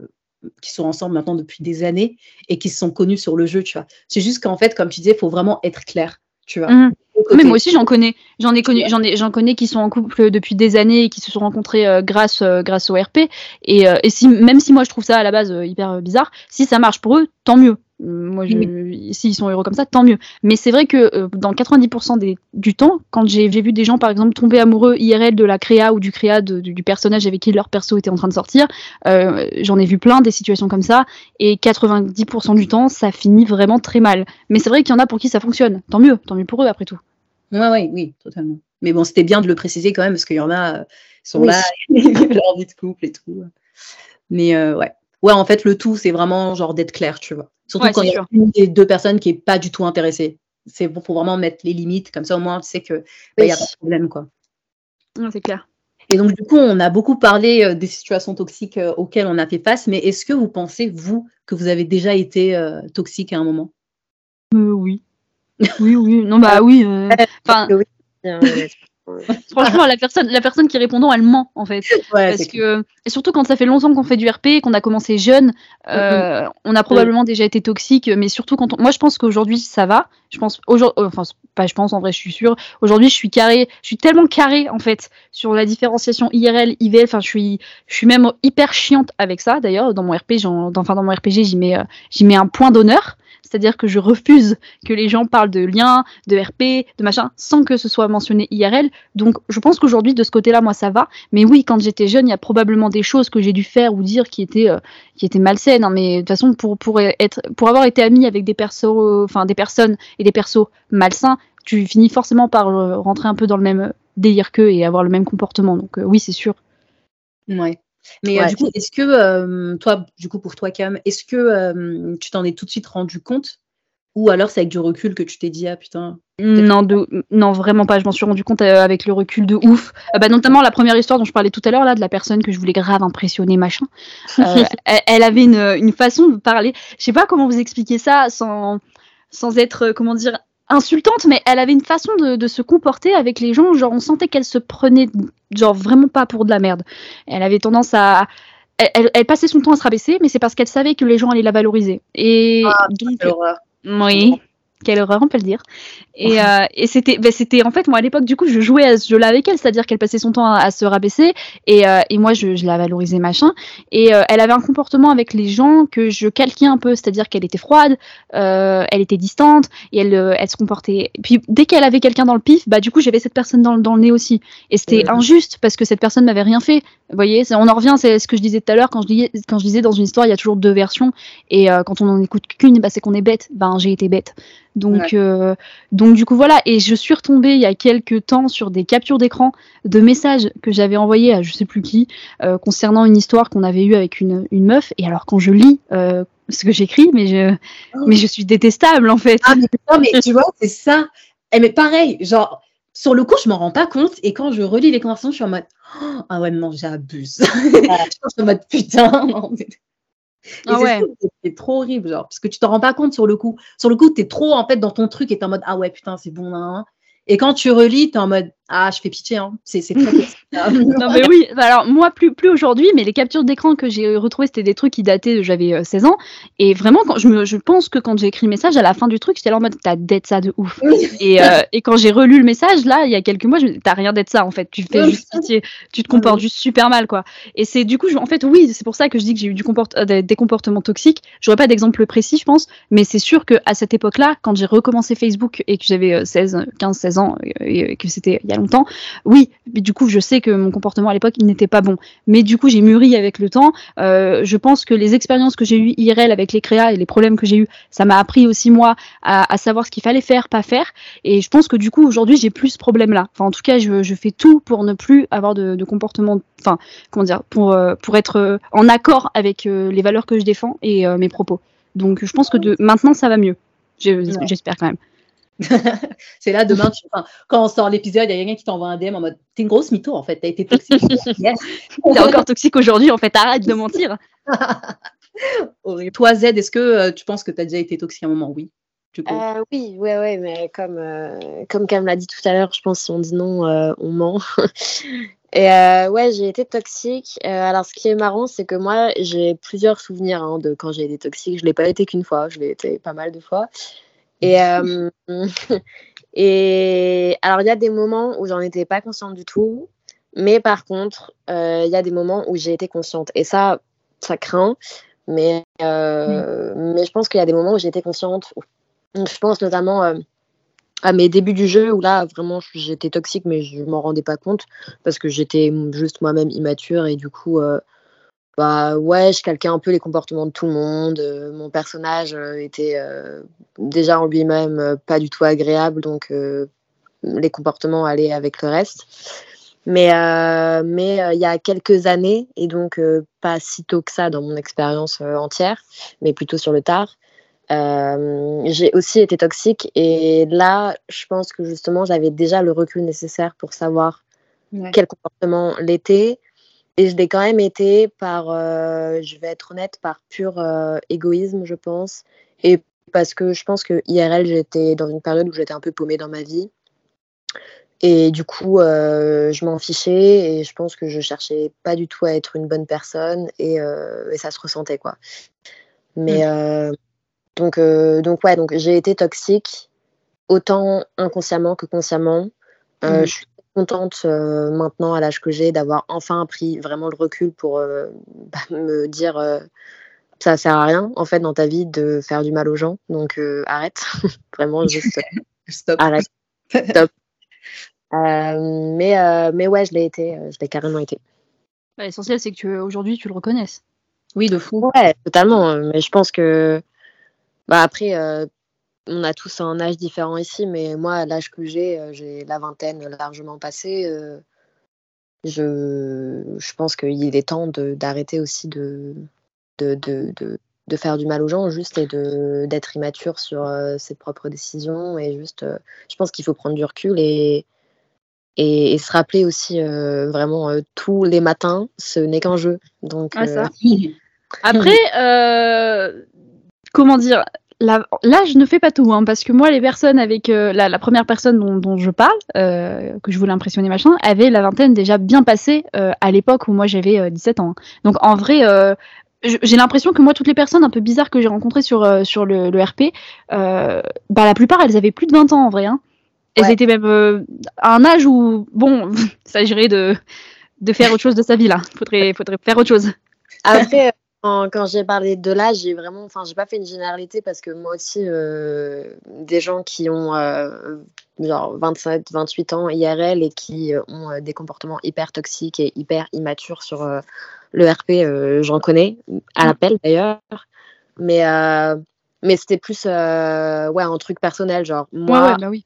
qui sont ensemble maintenant depuis des années et qui se sont connus sur le jeu, tu vois. C'est juste qu'en fait, comme tu disais, il faut vraiment être clair, tu vois. Mmh. Mais moi aussi j'en connais, j'en ai connu, j'en ai, j'en connais qui sont en couple depuis des années et qui se sont rencontrés euh, grâce, grâce au RP. Et, et si, même si moi je trouve ça à la base hyper bizarre, si ça marche pour eux, tant mieux. Moi, je, s'ils sont heureux comme ça, tant mieux. Mais c'est vrai que euh, dans 90% des, du temps, quand j'ai vu des gens, par exemple, tomber amoureux IRL de la créa ou du créa du personnage avec qui leur perso était en train de sortir, euh, j'en ai vu plein des situations comme ça. Et 90% du temps, ça finit vraiment très mal. Mais c'est vrai qu'il y en a pour qui ça fonctionne. Tant mieux, tant mieux pour eux après tout. Ouais, ouais, oui, totalement. Mais bon, c'était bien de le préciser quand même parce qu'il y en a, euh, sont là, ils ont leur vie de couple et tout. Mais ouais. Ouais, en fait, le tout, c'est vraiment genre d'être clair, tu vois. Surtout quand il y a une des deux personnes qui est pas du tout intéressée. C'est pour vraiment mettre les limites, comme ça au moins tu sais qu'il bah, n'y a pas de problème. quoi. c'est clair. Et donc, du coup, on a beaucoup parlé euh, des situations toxiques euh, auxquelles on a fait face, mais est-ce que vous pensez, vous, que vous avez déjà été euh, toxique à un moment? Oui. Oui, oui. Non, bah oui. Enfin, Franchement, la personne, la personne qui répondant, elle ment en fait. Parce que, et surtout quand ça fait longtemps qu'on fait du RP, qu'on a commencé jeune, euh, on a probablement déjà été toxique. Mais surtout quand on... moi, je pense qu'aujourd'hui ça va. Je pense aujourd'hui, enfin pas, je pense en vrai, je suis sûre. Aujourd'hui, je suis carré, je suis tellement carré en fait sur la différenciation IRL, IVL. Enfin, je suis, je suis même hyper chiante avec ça. D'ailleurs, dans mon RP, enfin dans mon RPG, j'y mets, euh, j'y mets un point d'honneur c'est-à-dire que je refuse que les gens parlent de liens, de RP, de machin, sans que ce soit mentionné IRL. Donc je pense qu'aujourd'hui, de ce côté-là, moi, ça va. Mais oui, quand j'étais jeune, il y a probablement des choses que j'ai dû faire ou dire qui étaient, euh, qui étaient malsaines. Hein. mais de toute façon, pour, pour, être, pour avoir été ami avec des, persos, enfin, des personnes et des persos malsains, tu finis forcément par euh, rentrer un peu dans le même délire qu'eux et avoir le même comportement. Donc euh, oui, c'est sûr. Ouais. Mais euh, du coup, est-ce que, euh, toi, du coup, pour toi, Cam, est-ce que euh, tu t'en es tout de suite rendu compte? Ou alors c'est avec du recul que tu t'es dit, ah putain. Non, non, vraiment pas. Je m'en suis rendu compte avec le recul de ouf. bah, notamment la première histoire dont je parlais tout à l'heure, là, de la personne que je voulais grave impressionner, machin. elle, avait une, une, façon de parler. Je sais pas comment vous expliquer ça sans, sans être, comment dire, insultante, mais elle avait une façon de, se comporter avec les gens. Genre, on sentait qu'elle se prenait, genre, vraiment pas pour de la merde. Elle avait tendance à. Elle, passait son temps à se rabaisser, mais c'est parce qu'elle savait que les gens allaient la valoriser. Et ah, donc. Oui. Quelle horreur, on peut le dire. Et, euh, et c'était, ben, c'était en fait, moi à l'époque, du coup, je jouais à ce jeu-là avec elle, c'est-à-dire qu'elle passait son temps à, se rabaisser et, euh, et moi je, je, la valorisais machin. Et euh, elle avait un comportement avec les gens que je calquais un peu, c'est-à-dire qu'elle était froide, elle était distante et elle, elle se comportait. Et puis dès qu'elle avait quelqu'un dans le pif, bah du coup j'avais cette personne dans, dans le nez aussi. Et c'était injuste parce que cette personne m'avait rien fait. Vous voyez, on en revient, c'est ce que je disais tout à l'heure quand je disais, quand je disais dans une histoire, il y a toujours deux versions et quand on en écoute qu'une, bah, c'est qu'on est bête. Ben j'ai été bête. Donc, euh, donc du coup voilà, et je suis retombée il y a quelques temps sur des captures d'écran de messages que j'avais envoyés à je sais plus qui euh, concernant une histoire qu'on avait eue avec une, une, meuf. Et alors quand je lis euh, ce que j'écris, mais je, oh. mais je suis détestable en fait. Ah mais, non, mais tu vois, c'est ça. Et eh, mais pareil, genre sur le coup, je m'en rends pas compte, et quand je relis les conversations, je suis en mode oh, ah ouais non, j'abuse. je suis en mode putain. Non, ah ouais. c'est trop horrible, genre, parce que tu t'en rends pas compte sur le coup. Sur le coup, tu es trop en fait dans ton truc et t'es en mode ah ouais, putain, c'est bon. Hein. Et quand tu relis, tu es en mode ah, je fais pitié, hein. c'est très Non, mais oui, alors moi, plus, plus aujourd'hui, mais les captures d'écran que j'ai retrouvées, c'était des trucs qui dataient de j'avais 16 euh, ans. Et vraiment, quand je, me, je pense que quand j'ai écrit le message, à la fin du truc, j'étais là en mode t'as d'être ça de ouf. et, euh, et quand j'ai relu le message, là, il y a quelques mois, t'as rien d'être ça en fait. Tu fais juste pitié, tu te comportes juste super mal, quoi. Et c'est du coup, en fait, oui, c'est pour ça que je dis que j'ai eu du comport euh, des, comportements toxiques. J'aurais pas d'exemple précis, je pense, mais c'est sûr que à cette époque-là, quand j'ai recommencé Facebook et que j'avais 16, 15, 16 ans, et que c'était il y a longtemps, oui, mais du coup, je sais que mon comportement à l'époque, il n'était pas bon. Mais du coup, j'ai mûri avec le temps. Euh, je pense que les expériences que j'ai eues IRL avec les créas et les problèmes que j'ai eus, ça m'a appris aussi, moi, à, savoir ce qu'il fallait faire, pas faire. Et je pense que du coup, aujourd'hui, j'ai plus ce problème-là. Enfin, en tout cas, je, fais tout pour ne plus avoir de, comportement, enfin, comment dire, pour, euh, pour être euh, en accord avec les valeurs que je défends et mes propos. Donc, je pense que de, maintenant, ça va mieux. J'espère quand même. c'est là demain, quand on sort l'épisode, il y a quelqu'un qui t'envoie un DM en mode T'es une grosse mytho en fait, t'as été toxique. T'es encore toxique aujourd'hui, en fait, arrête de mentir. Toi, Z, est-ce que euh, tu penses que tu as déjà été toxique à un moment? Oui. Euh, oui, ouais, ouais, mais comme, euh, comme Cam l'a dit tout à l'heure, je pense que si on dit non, on ment. Et ouais, j'ai été toxique. alors, ce qui est marrant, c'est que moi, j'ai plusieurs souvenirs hein, de quand j'ai été toxique. Je l'ai pas été qu'une fois, je l'ai été pas mal de fois. Et, euh, et alors, il y a des moments où j'en étais pas consciente du tout, mais par contre, euh, il y a des moments où j'ai été consciente. Et ça, ça craint, mais, euh, mais je pense qu'il y a des moments où j'ai été consciente. Je pense notamment à mes débuts du jeu où là, vraiment, j'étais toxique, mais je m'en rendais pas compte parce que j'étais juste moi-même immature et du coup bah ouais, je calquais un peu les comportements de tout le monde. Euh, mon personnage euh, était euh, déjà en lui-même pas du tout agréable, donc les comportements allaient avec le reste. Mais mais il y a quelques années, et donc pas si tôt que ça dans mon expérience entière, mais plutôt sur le tard, j'ai aussi été toxique. Et là, je pense que justement, j'avais déjà le recul nécessaire pour savoir quel comportement l'était et je l'ai quand même été par, euh, je vais être honnête, par pur euh, égoïsme, je pense. Et parce que je pense que IRL, j'étais dans une période où j'étais un peu paumée dans ma vie. Et du coup, euh, je m'en fichais et je pense que je cherchais pas du tout à être une bonne personne et, et ça se ressentait quoi. Mais mmh. donc, donc ouais, donc j'ai été toxique autant inconsciemment que consciemment. Mmh. Je suis contente euh, maintenant à l'âge que j'ai d'avoir enfin pris vraiment le recul pour euh, bah, me dire euh, ça sert à rien en fait dans ta vie de faire du mal aux gens. Donc arrête. Vraiment juste stop. arrête. Stop. Mais mais ouais je l'ai été je l'ai carrément été. Bah, l'essentiel c'est que aujourd'hui tu le reconnaisses. Oui de fou. Ouais totalement. Mais je pense que bah après on a tous un âge différent ici, mais moi, à l'âge que j'ai, euh, j'ai la vingtaine largement passée. Euh, je, je pense qu'il est temps d'arrêter aussi de de, de, de, faire du mal aux gens, juste, et d'être immature sur euh, ses propres décisions. Et juste, je pense qu'il faut prendre du recul et, et, se rappeler aussi vraiment tous les matins, ce n'est qu'un jeu. Donc, ah, Après, comment dire là, je ne fais pas tout, hein, parce que moi, les personnes avec euh, la, première personne dont, je parle, euh, que je voulais impressionner machin, avait la vingtaine déjà bien passée euh, à l'époque où moi j'avais 17 ans. Hein. Donc en vrai, j'ai l'impression que moi, toutes les personnes un peu bizarres que j'ai rencontrées sur, euh, sur le, RP, euh, bah, la plupart, elles avaient plus de 20 ans en vrai. Hein. Elles étaient même euh, à un âge où, bon, il s'agirait de, de faire autre chose de sa vie là. Faudrait, faudrait faire autre chose. Après, quand j'ai parlé de l'âge, j'ai vraiment, enfin, j'ai pas fait une généralité parce que moi aussi, des gens qui ont genre 27, 28 ans IRL et qui ont des comportements hyper toxiques et hyper immatures sur le RP, euh, j'en connais, à l'appel d'ailleurs. Mais, euh, mais c'était plus euh, ouais, un truc personnel. Genre, moi, bah oui.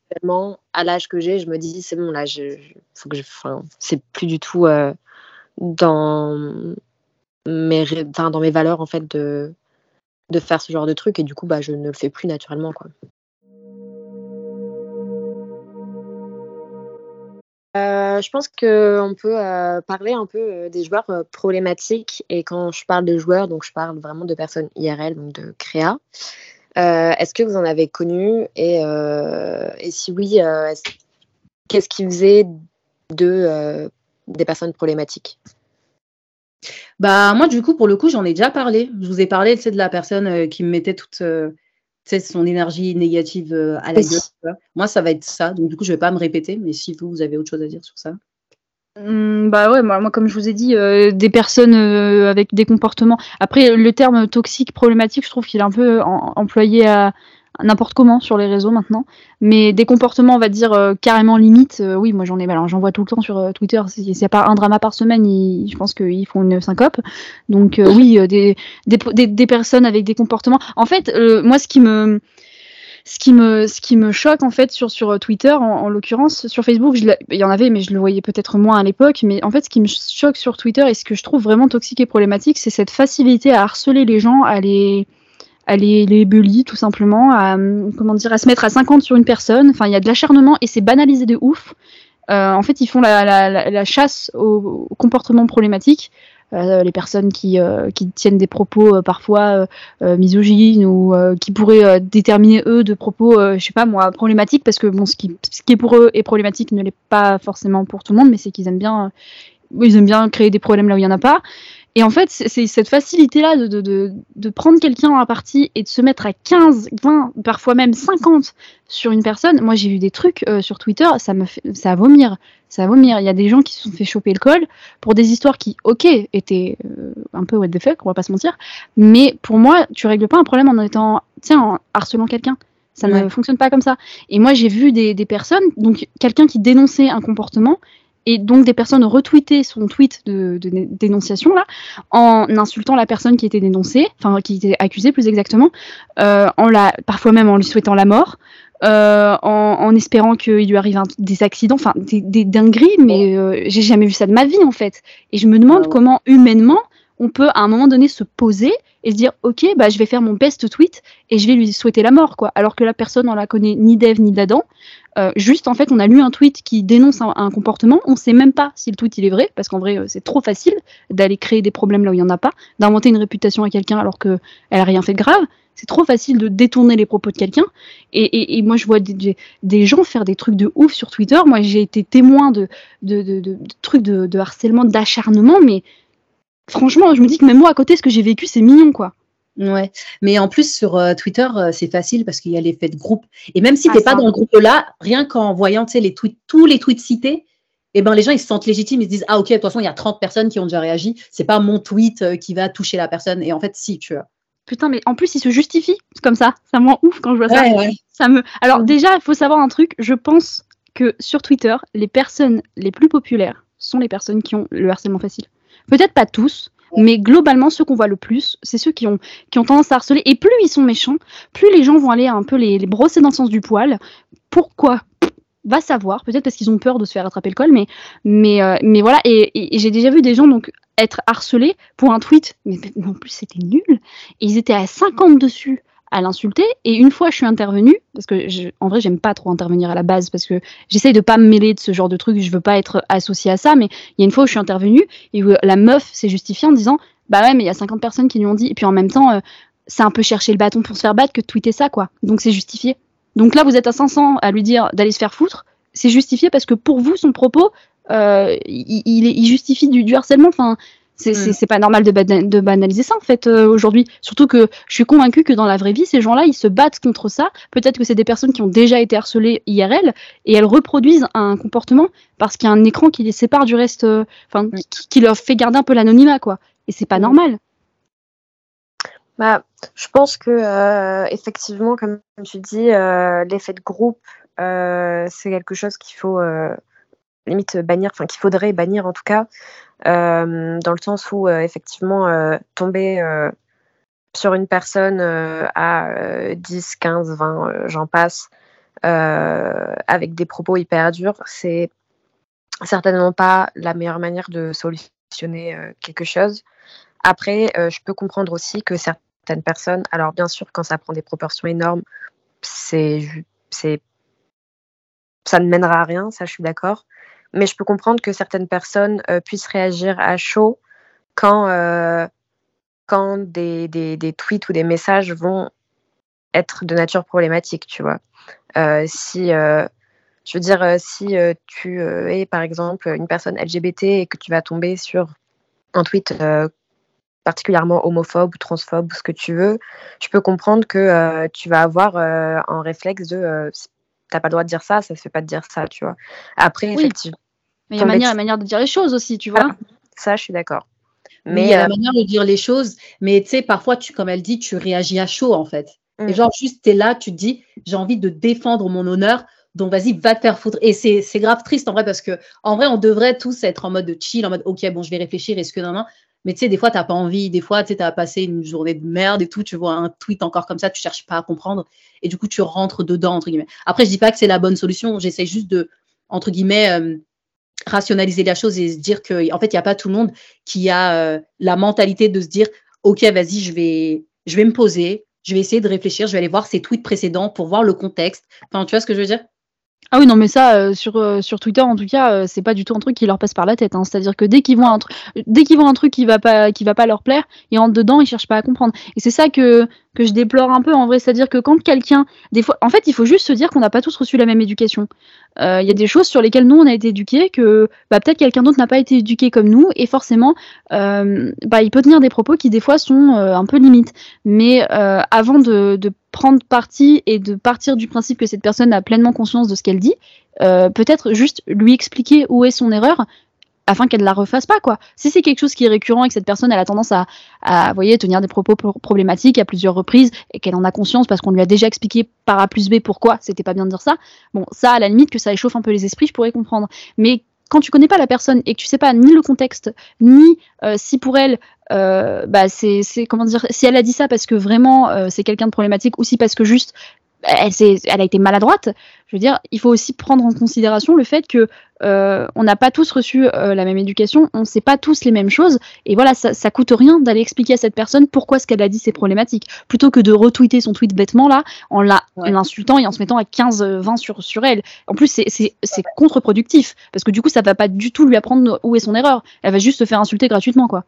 à l'âge que j'ai, je me dis, c'est bon, là, je, faut que je, c'est plus du tout dans, mes, dans mes valeurs, en fait, de, de faire ce genre de truc. Et du coup, bah, je ne le fais plus naturellement. Quoi. Euh, je pense qu'on peut euh, parler un peu euh, des joueurs problématiques. Et quand je parle de joueurs, donc je parle vraiment de personnes IRL, donc de créa. Est-ce que vous en avez connu et, et si oui, qu'est-ce qui faisait de des personnes problématiques? Bah moi du coup pour le coup j'en ai déjà parlé. Je vous ai parlé de la personne qui me mettait toute c'est son énergie négative euh, à la gueule. Moi, ça va être ça. Donc, du coup, je ne vais pas me répéter, mais si vous, vous avez autre chose à dire sur ça. Mmh, bah ouais, moi, comme je vous ai dit, euh, des personnes euh, avec des comportements. Après, le terme toxique, problématique, je trouve qu'il est un peu employé à, n'importe comment sur les réseaux maintenant. Mais des comportements, on va dire, euh, carrément limite, euh, oui, moi j'en ai, j'en vois tout le temps sur euh, Twitter. S'il n'y a pas un drama par semaine, je pense qu'ils font une syncope. Donc oui, des, des, des, personnes avec des comportements. En fait, moi ce qui me ce qui me ce qui me choque en fait sur sur Twitter en, l'occurrence sur Facebook il y en avait mais je le voyais peut-être moins à l'époque mais en fait ce qui me choque sur Twitter et ce que je trouve vraiment toxique et problématique c'est cette facilité à harceler les gens à les à les, les tout simplement, à, comment dire, à se mettre à 50 sur une personne. Enfin, il y a de l'acharnement et c'est banalisé de ouf. Euh, en fait, ils font la, chasse aux, comportements problématiques. Euh, les personnes qui, euh, qui tiennent des propos parfois misogynes ou qui pourraient déterminer eux de propos, je sais pas moi, problématiques parce que bon, ce qui, ce qui est pour eux est problématique ne l'est pas forcément pour tout le monde, mais c'est qu'ils aiment bien, ils aiment bien créer des problèmes là où il y en a pas. Et en fait, c'est cette facilité-là de, de, de, prendre quelqu'un à partie et de se mettre à 15, 20, parfois même 50 sur une personne. Moi, j'ai vu des trucs euh, sur Twitter, ça me fait, ça vomir. Ça vomir. Il y a des gens qui se sont fait choper le col pour des histoires qui, ok, étaient euh, un peu what the fuck, on va pas se mentir. Mais pour moi, tu règles pas un problème en étant, tiens, en harcelant quelqu'un. Ça ne fonctionne pas comme ça. Et moi, j'ai vu des, des personnes, donc quelqu'un qui dénonçait un comportement et donc des personnes retweetaient son tweet de, dénonciation là en insultant la personne qui était dénoncée, enfin qui était accusée plus exactement, euh, en la, parfois même en lui souhaitant la mort, euh, en, espérant qu'il lui arrive des accidents, enfin des, dingueries, mais euh, j'ai jamais vu ça de ma vie en fait. Et je me demande comment humainement on peut à un moment donné se poser et se dire ok bah je vais faire mon best tweet et je vais lui souhaiter la mort quoi alors que la personne on la connaît ni d'Eve ni d'Adam euh, juste en fait on a lu un tweet qui dénonce un, comportement on sait même pas si le tweet il est vrai parce qu'en vrai euh, c'est trop facile d'aller créer des problèmes là où il y en a pas d'inventer une réputation à quelqu'un alors que elle a rien fait de grave c'est trop facile de détourner les propos de quelqu'un. Et, moi, je vois des, gens faire des trucs de ouf sur Twitter. Moi, j'ai été témoin de, de trucs de, harcèlement, d'acharnement, mais franchement, je me dis que même moi, à côté, ce que j'ai vécu, c'est mignon, quoi. Ouais, mais en plus sur euh, Twitter, euh, c'est facile parce qu'il y a l'effet de groupe. Et même si tu n'es pas dans le groupe-là, rien qu'en voyant les tweets, tous les tweets cités, eh ben, les gens ils se sentent légitimes, ils se disent Ah, ok, de toute façon, il y a 30 personnes qui ont déjà réagi, c'est pas mon tweet euh, qui va toucher la personne. Et en fait, si, tu vois. Putain, mais en plus, il se justifie comme ça. Ça me rend ouf quand je vois ça. ça me... Alors, déjà, il faut savoir un truc. Je pense que sur Twitter, les personnes les plus populaires sont les personnes qui ont le harcèlement facile. Peut-être pas tous, mais globalement, ceux qu'on voit le plus, c'est ceux qui ont, qui ont tendance à harceler. Et plus ils sont méchants, plus les gens vont aller un peu les, brosser dans le sens du poil. Pourquoi? Va savoir, peut-être parce qu'ils ont peur de se faire attraper le col, mais, mais, euh, mais voilà. Et, j'ai déjà vu des gens donc être harcelés pour un tweet, mais, mais en plus c'était nul. Et ils étaient à 50 dessus à l'insulter. Et une fois, je suis intervenue, parce que en vrai, j'aime pas trop intervenir à la base, parce que j'essaye de pas me mêler de ce genre de truc, je veux pas être associée à ça, mais il y a une fois où je suis intervenue, et où la meuf s'est justifiée en disant, bah ouais, mais il y a 50 personnes qui lui ont dit, et puis en même temps, euh, c'est un peu chercher le bâton pour se faire battre que de tweeter ça, quoi. Donc c'est justifié. Donc là, vous êtes à 500 à lui dire d'aller se faire foutre, c'est justifié parce que pour vous, son propos, euh, il, il, justifie du, du harcèlement, enfin C'est Mm. c'est pas normal de, bana- de banaliser ça en fait euh, aujourd'hui. Surtout que je suis convaincue que dans la vraie vie, ces gens-là, ils se battent contre ça. Peut-être que c'est des personnes qui ont déjà été harcelées IRL et elles reproduisent un comportement parce qu'il y a un écran qui les sépare du reste, euh, enfin Mm. qui, qui leur fait garder un peu l'anonymat quoi. Et c'est pas Mm. normal. Bah, je pense que euh, effectivement, comme tu dis, l'effet de groupe, c'est quelque chose qu'il faut limite bannir, enfin qu'il faudrait bannir en tout cas, dans le sens où euh, effectivement euh, tomber euh, sur une personne euh, à euh, 10, 15, 20, euh, j'en passe, euh, avec des propos hyper durs, c'est certainement pas la meilleure manière de solutionner euh, quelque chose. Après, euh, je peux comprendre aussi que certaines personnes, alors bien sûr, quand ça prend des proportions énormes, c'est, c'est, ça ne mènera à rien, ça je suis d'accord. Mais je peux comprendre que certaines personnes euh, puissent réagir à chaud quand, euh, quand des, des, des tweets ou des messages vont être de nature problématique, tu vois. Euh, si, je veux dire, si tu es par exemple une personne LGBT et que tu vas tomber sur un tweet particulièrement homophobe ou transphobe ou ce que tu veux, je peux comprendre que tu vas avoir un réflexe de t'as pas le droit de dire ça, ça se fait pas de dire ça, tu vois. Après, Oui. effectivement, Mais il y a manière, manière de dire les choses aussi, tu vois. ça, je suis d'accord. Mais il y a euh, la manière de dire les choses, mais tu sais, parfois, tu, comme elle dit, tu réagis à chaud, en fait. Mm. Et genre, juste, tu es là, tu te dis, j'ai envie de défendre mon honneur, donc vas-y, va te faire foutre. Et c'est c'est grave triste, en vrai, parce que, en vrai, on devrait tous être en mode de chill, en mode, ok, bon, je vais réfléchir, est-ce que non, non. Mais tu sais, des fois, t'as pas envie, des fois, tu sais, t'as passé une journée de merde et tout, tu vois un tweet encore comme ça, tu cherches pas à comprendre, et du coup, tu rentres dedans, entre guillemets. Après, je dis pas que c'est la bonne solution, j'essaie juste de, entre guillemets, euh, rationaliser la chose et se dire que en fait il n'y a pas tout le monde qui a euh, la mentalité de se dire ok vas-y je vais je vais me poser je vais essayer de réfléchir je vais aller voir ces tweets précédents pour voir le contexte enfin tu vois ce que je veux dire? Ah oui, non, mais ça, euh, sur, euh, sur Twitter, en tout cas, c'est pas du tout un truc qui leur passe par la tête. hein. C'est-à-dire que dès qu'ils voient un, dès voient un truc qui va pas, qui va pas leur plaire, ils rentrent dedans, ils cherchent pas à comprendre. Et c'est ça que, que je déplore un peu en vrai. C'est-à-dire que quand quelqu'un, en fait, il faut juste se dire qu'on n'a pas tous reçu la même éducation. Euh, Il y a des choses sur lesquelles nous on a été éduqués que bah, peut-être quelqu'un d'autre n'a pas été éduqué comme nous et forcément, euh, bah, il peut tenir des propos qui des fois sont euh, un peu limites. Mais avant de, prendre parti et de partir du principe que cette personne a pleinement conscience de ce qu'elle dit, peut-être juste lui expliquer où est son erreur afin qu'elle ne la refasse pas quoi. Si c'est quelque chose qui est récurrent et que cette personne elle a tendance à, à tenir des propos pro- problématiques à plusieurs reprises et qu'elle en a conscience parce qu'on lui a déjà expliqué par A plus B pourquoi c'était pas bien de dire ça, bon ça à la limite que ça échauffe un peu les esprits je pourrais comprendre. Mais quand tu connais pas la personne et que tu sais pas ni le contexte ni euh, si pour elle euh, bah c'est c'est- comment dire si elle a dit ça parce que vraiment euh, c'est quelqu'un de problématique ou si parce que juste elle, a été maladroite, je veux dire, il faut aussi prendre en considération le fait que euh, on n'a pas tous reçu euh, la même éducation, on ne sait pas tous les mêmes choses, et voilà, ça, ça coûte rien d'aller expliquer à cette personne pourquoi ce qu'elle a dit c'est problématique, plutôt que de retweeter son tweet bêtement là, en Ouais. l'insultant et en se mettant à 15-20 sur, sur elle. En plus, c'est contre-productif, parce que du coup, ça va pas du tout lui apprendre où est son erreur, elle va juste se faire insulter gratuitement, quoi.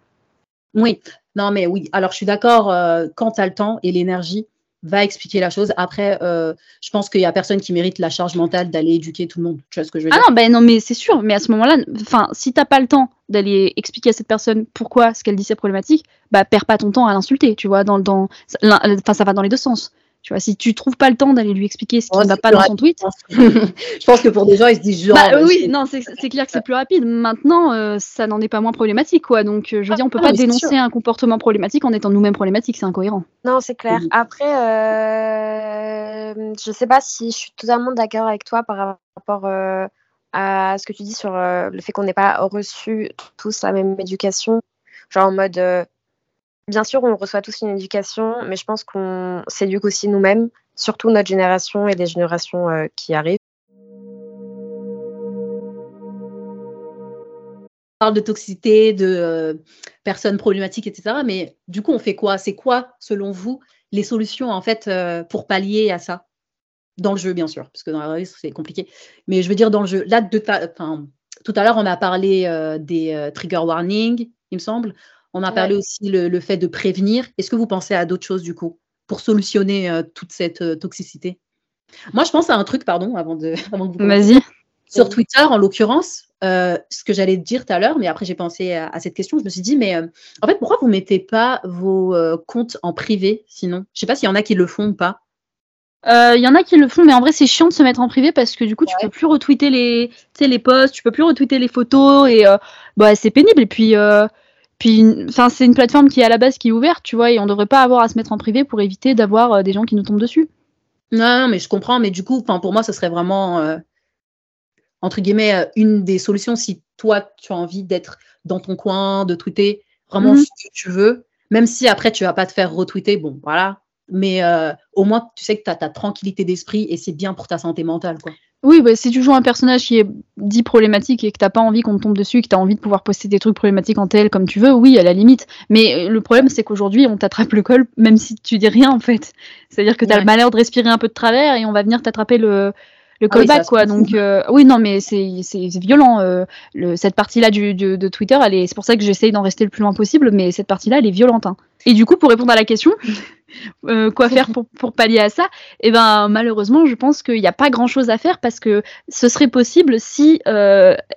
oui. Non mais oui. Alors je suis d'accord euh, quand tu as le temps et l'énergie va expliquer la chose après euh, je pense qu'il y a personne qui mérite la charge mentale d'aller éduquer tout le monde tu vois ce que je veux Ah dire? non, ben non, mais c'est sûr. Mais à ce moment-là, enfin, si t'as pas le temps d'aller expliquer à cette personne pourquoi ce qu'elle dit c'est problématique, bah perds pas ton temps à l'insulter, tu vois. Dans, dans, enfin, ça va dans les deux sens. Tu vois, si tu trouves pas le temps d'aller lui expliquer ce qui ne va pas dans son tweet, je pense que pour des gens ils se disent genre bah oui, non, c'est clair que c'est plus rapide. Maintenant, euh, ça n'en est pas moins problématique, quoi. Donc, euh, je veux dire, on peut Ah, pas dénoncer un comportement problématique en étant nous-mêmes problématiques, c'est incohérent. Non, c'est clair. Mhm. Après, euh, je sais pas si je suis totalement d'accord avec toi par rapport euh, à ce que tu dis sur euh, le fait qu'on n'ait pas reçu tous la même éducation. Genre en mode, euh, bien sûr, on reçoit tous une éducation, mais je pense qu'on s'éduque aussi nous-mêmes, surtout notre génération et les générations euh, qui arrivent. parle de toxicité, de euh, personnes problématiques, etc. Mais du coup, on fait quoi? C'est quoi, selon vous, les solutions en fait euh, pour pallier à ça? Dans le jeu, bien sûr, parce que dans la vraie vie, c'est compliqué. Mais je veux dire, dans le jeu, là, de ta- tout à l'heure, on a parlé des trigger warnings, il me semble. On a parlé aussi le, le fait de prévenir. Est-ce que vous pensez à d'autres choses, du coup, pour solutionner euh, toute cette euh, toxicité? Moi, je pense à un truc, pardon, avant, de, avant que vous Vas-y. sur Twitter, en l'occurrence, euh, ce que j'allais dire tout à l'heure, mais après j'ai pensé à, cette question, je me suis dit, mais en fait, pourquoi vous mettez pas vos comptes en privé sinon? Je sais pas s'il y en a qui le font ou pas. Il y en a qui le font, mais en vrai, c'est chiant de se mettre en privé parce que du coup, tu peux plus retweeter les, les posts, tu peux plus retweeter les photos et bah, c'est pénible. Et puis, puis c'est une plateforme qui est à la base qui est ouverte, tu vois, et on devrait pas avoir à se mettre en privé pour éviter d'avoir des gens qui nous tombent dessus. Non, mais je comprends, mais du coup, pour moi, ce serait vraiment entre guillemets, euh, une des solutions si toi, tu as envie d'être dans ton coin, de tweeter vraiment mhm. ce que tu veux, même si après, tu vas pas te faire retweeter, bon, voilà. Mais euh, au moins, tu sais que tu as ta tranquillité d'esprit et c'est bien pour ta santé mentale, quoi. Oui, bah, si tu joues un personnage qui est dit problématique et que t'as pas envie qu'on te tombe dessus, que tu as envie de pouvoir poster des trucs problématiques en tel comme tu veux, oui, à la limite. Mais euh, le problème, c'est qu'aujourd'hui, on t'attrape le col même si tu dis rien, en fait. C'est-à-dire que tu as le malheur de respirer un peu de travers et on va venir t'attraper le, le ah callback quoi donc euh, oui non mais c'est violent euh, le, cette partie là du, de Twitter elle est c'est pour ça que j'essaye d'en rester le plus loin possible mais cette partie là elle est violente hein. et du coup pour répondre à la question euh, quoi faire pour, pour, pallier à ça et eh ben malheureusement je pense qu'il n'y a pas grand chose à faire parce que ce serait possible si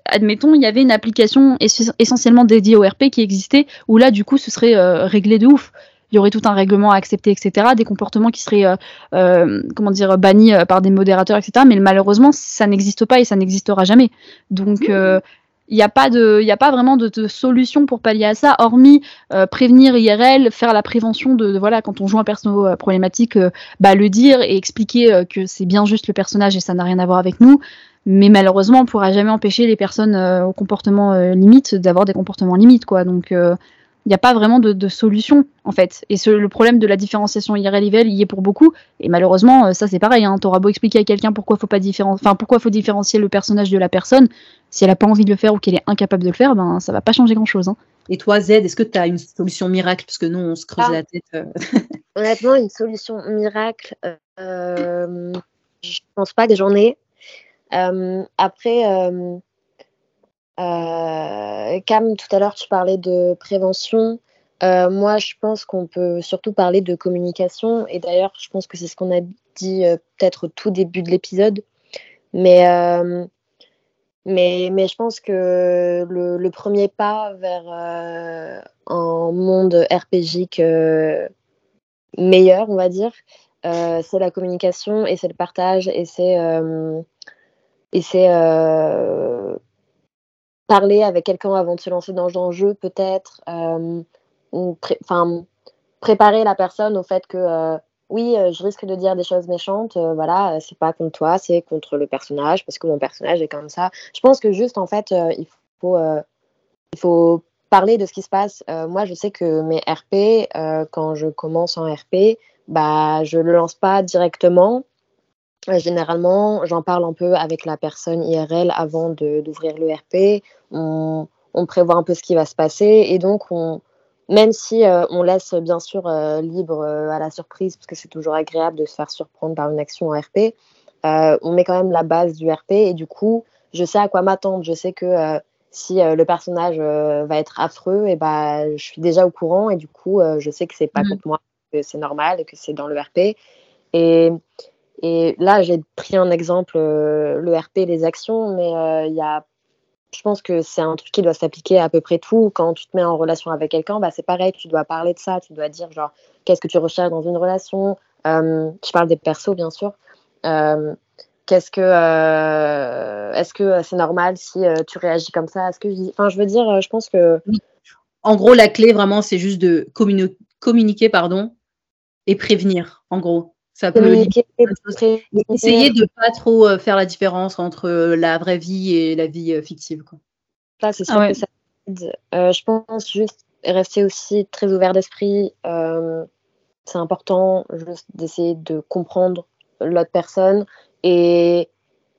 admettons il y avait une application essentiellement dédiée au RP qui existait où là du coup ce serait réglé de ouf il y aurait tout un règlement à accepter, etc. Des comportements qui seraient, euh, euh, comment dire, bannis euh, par des modérateurs, etc. Mais malheureusement, ça n'existe pas et ça n'existera jamais. Donc, il n'y a pas de, il a pas vraiment de, solution pour pallier à ça, hormis prévenir IRL, faire la prévention de, voilà, quand on joue un personnage problématique, bah, le dire et expliquer que c'est bien juste le personnage et ça n'a rien à voir avec nous. Mais malheureusement, on ne pourra jamais empêcher les personnes au comportement limite d'avoir des comportements limites, quoi. Donc il n'y a pas vraiment de, solution en fait. Et le problème de la différenciation IRL-IVL y est pour beaucoup. Et malheureusement, euh, ça c'est pareil. Hein. T'auras beau expliquer à quelqu'un pourquoi faut pas enfin pourquoi faut différencier le personnage de la personne, si elle a pas envie de le faire ou qu'elle est incapable de le faire, ben ça va pas changer grand chose. Hein. Et toi Z, est-ce que tu as une solution miracle? Parce que nous on se creuse ah. la tête. Euh. Honnêtement, une solution miracle, euh, je pense pas que j'en ai. Euh, après euh, Cam, tout à l'heure, tu parlais de prévention. Euh, moi, je pense qu'on peut surtout parler de communication. Et d'ailleurs, je pense que c'est ce qu'on a dit euh, peut-être au tout début de l'épisode. Mais, mais, mais je pense que le, premier pas vers un monde RPGique meilleur, on va dire, c'est la communication et c'est le partage et c'est et c'est parler avec quelqu'un avant de se lancer dans un jeu, peut-être. Euh, enfin, préparer la personne au fait que euh, oui, euh, je risque de dire des choses méchantes. voilà, c'est pas contre toi, c'est contre le personnage parce que mon personnage est comme ça. Je pense que juste en fait, il faut il faut parler de ce qui se passe. moi, je sais que mes RP, quand je commence en RP, bah, je le lance pas directement généralement, j'en parle un peu avec la personne IRL avant d'ouvrir le RP. On, prévoit un peu ce qui va se passer et donc on, même si euh, on laisse bien sûr euh, libre euh, à la surprise, parce que c'est toujours agréable de se faire surprendre par une action en RP, on met quand même la base du RP et du coup, je sais à quoi m'attendre. Je sais que si le personnage va être affreux, et bah, je suis déjà au courant et du coup, je sais que c'est pas mmh. contre moi, que c'est normal et que c'est dans le RP. Et et là, j'ai pris un exemple, euh, le RP, les actions, mais euh, il y a, je pense que c'est un truc qui doit s'appliquer à, peu près tout. Quand tu te mets en relation avec quelqu'un, bah, c'est pareil, tu dois parler de ça, tu dois dire genre qu'est-ce que tu recherches dans une relation? Euh, je parle des persos, bien sûr. qu'est-ce que, est-ce que c'est normal si tu réagis comme ça? Enfin, je veux dire, je pense que. En gros, la clé vraiment, c'est juste de communiquer, pardon, et prévenir. En gros. Ça peut essayer de pas trop euh, faire la différence entre euh, la vraie vie et la vie euh, fictive. Quoi. Ça, c'est sûr ah que ça aide. je pense juste rester aussi très ouvert d'esprit. c'est important juste d'essayer de comprendre l'autre personne et,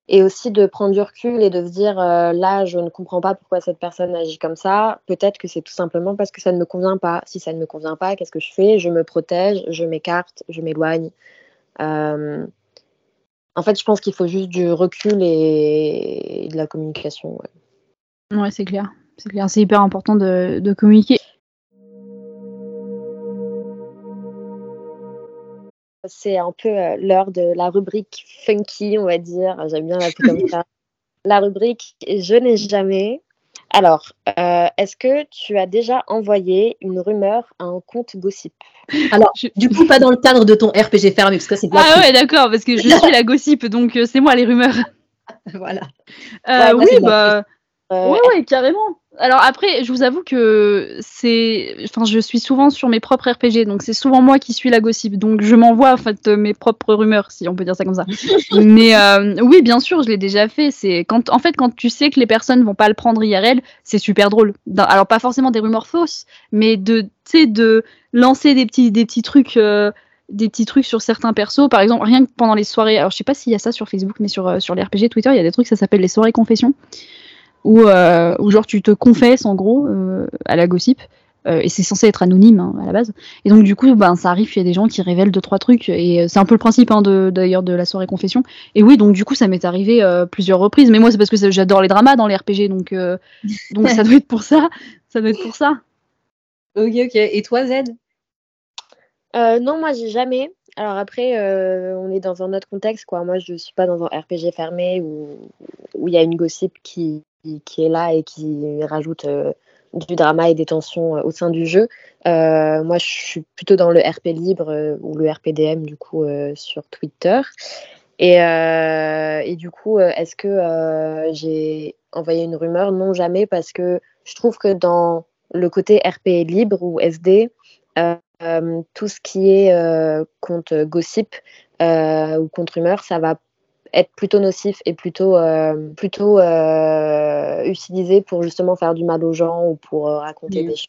et aussi de prendre du recul et de se dire là, je ne comprends pas pourquoi cette personne agit comme ça. Peut-être que c'est tout simplement parce que ça ne me convient pas. Si ça ne me convient pas, qu'est-ce que je fais? Je me protège, je m'écarte, je m'éloigne. Euh, en fait, je pense qu'il faut juste du recul et, de la communication. Ouais, c'est clair. C'est clair, c'est hyper important de, communiquer. C'est un peu euh, l'heure de la rubrique funky, on va dire. J'aime bien l'appeler comme ça. la rubrique Je n'ai jamais. Alors, euh, est-ce que tu as déjà envoyé une rumeur à un compte gossip? Alors, du coup, pas dans le cadre de ton RPG fermé, parce que c'est Ah ouais, d'accord, parce que je suis la gossip, donc euh, c'est moi les rumeurs. voilà. Euh, oui, bah. Ouais, ouais, carrément alors après, je vous avoue que c'est, enfin, je suis souvent sur mes propres RPG, donc c'est souvent moi qui suis la gossip, donc je m'envoie en fait mes propres rumeurs, si on peut dire ça comme ça. Mais euh, oui, bien sûr, je l'ai déjà fait. C'est quand, en fait, quand tu sais que les personnes vont pas le prendre IRL, c'est super drôle. Alors pas forcément des rumeurs fausses, mais de, tu sais, de lancer des petits, des petits trucs. Euh, des petits trucs sur certains persos, par exemple, rien que pendant les soirées, alors je sais pas s'il y a ça sur Facebook, mais sur, euh, sur les RPG Twitter, il y a des trucs, ça s'appelle les soirées confessions où, euh, où genre tu te confesses en gros euh, à la gossip. Euh, et c'est censé être anonyme hein, à la base. Et donc du coup, ben, ça arrive, il y a des gens qui révèlent deux trois trucs, et c'est un peu le principe hein, d'ailleurs de, la soirée confession. Et oui, donc du coup, ça m'est arrivé plusieurs reprises. Mais moi, c'est parce que j'adore les dramas dans les RPG, donc donc ça doit être pour ça. Ça doit être pour ça. Ok, ok. Et toi, Z Non, moi, j'ai jamais. Alors après, on est dans un autre contexte, quoi. Moi, je suis pas dans un RPG fermé où où il y a une gossip qui qui, est là et qui rajoute euh, du drama et des tensions euh, au sein du jeu. Euh, moi, je suis plutôt dans le RP libre ou le RPDM du coup sur Twitter. Et, du coup, est-ce que j'ai envoyé une rumeur? Non, jamais, parce que je trouve que dans le côté RP libre ou SD, tout ce qui est compte gossip ou contre rumeur, ça va être plutôt nocif et plutôt, euh, plutôt euh, utilisé pour justement faire du mal aux gens ou pour euh, raconter des choses.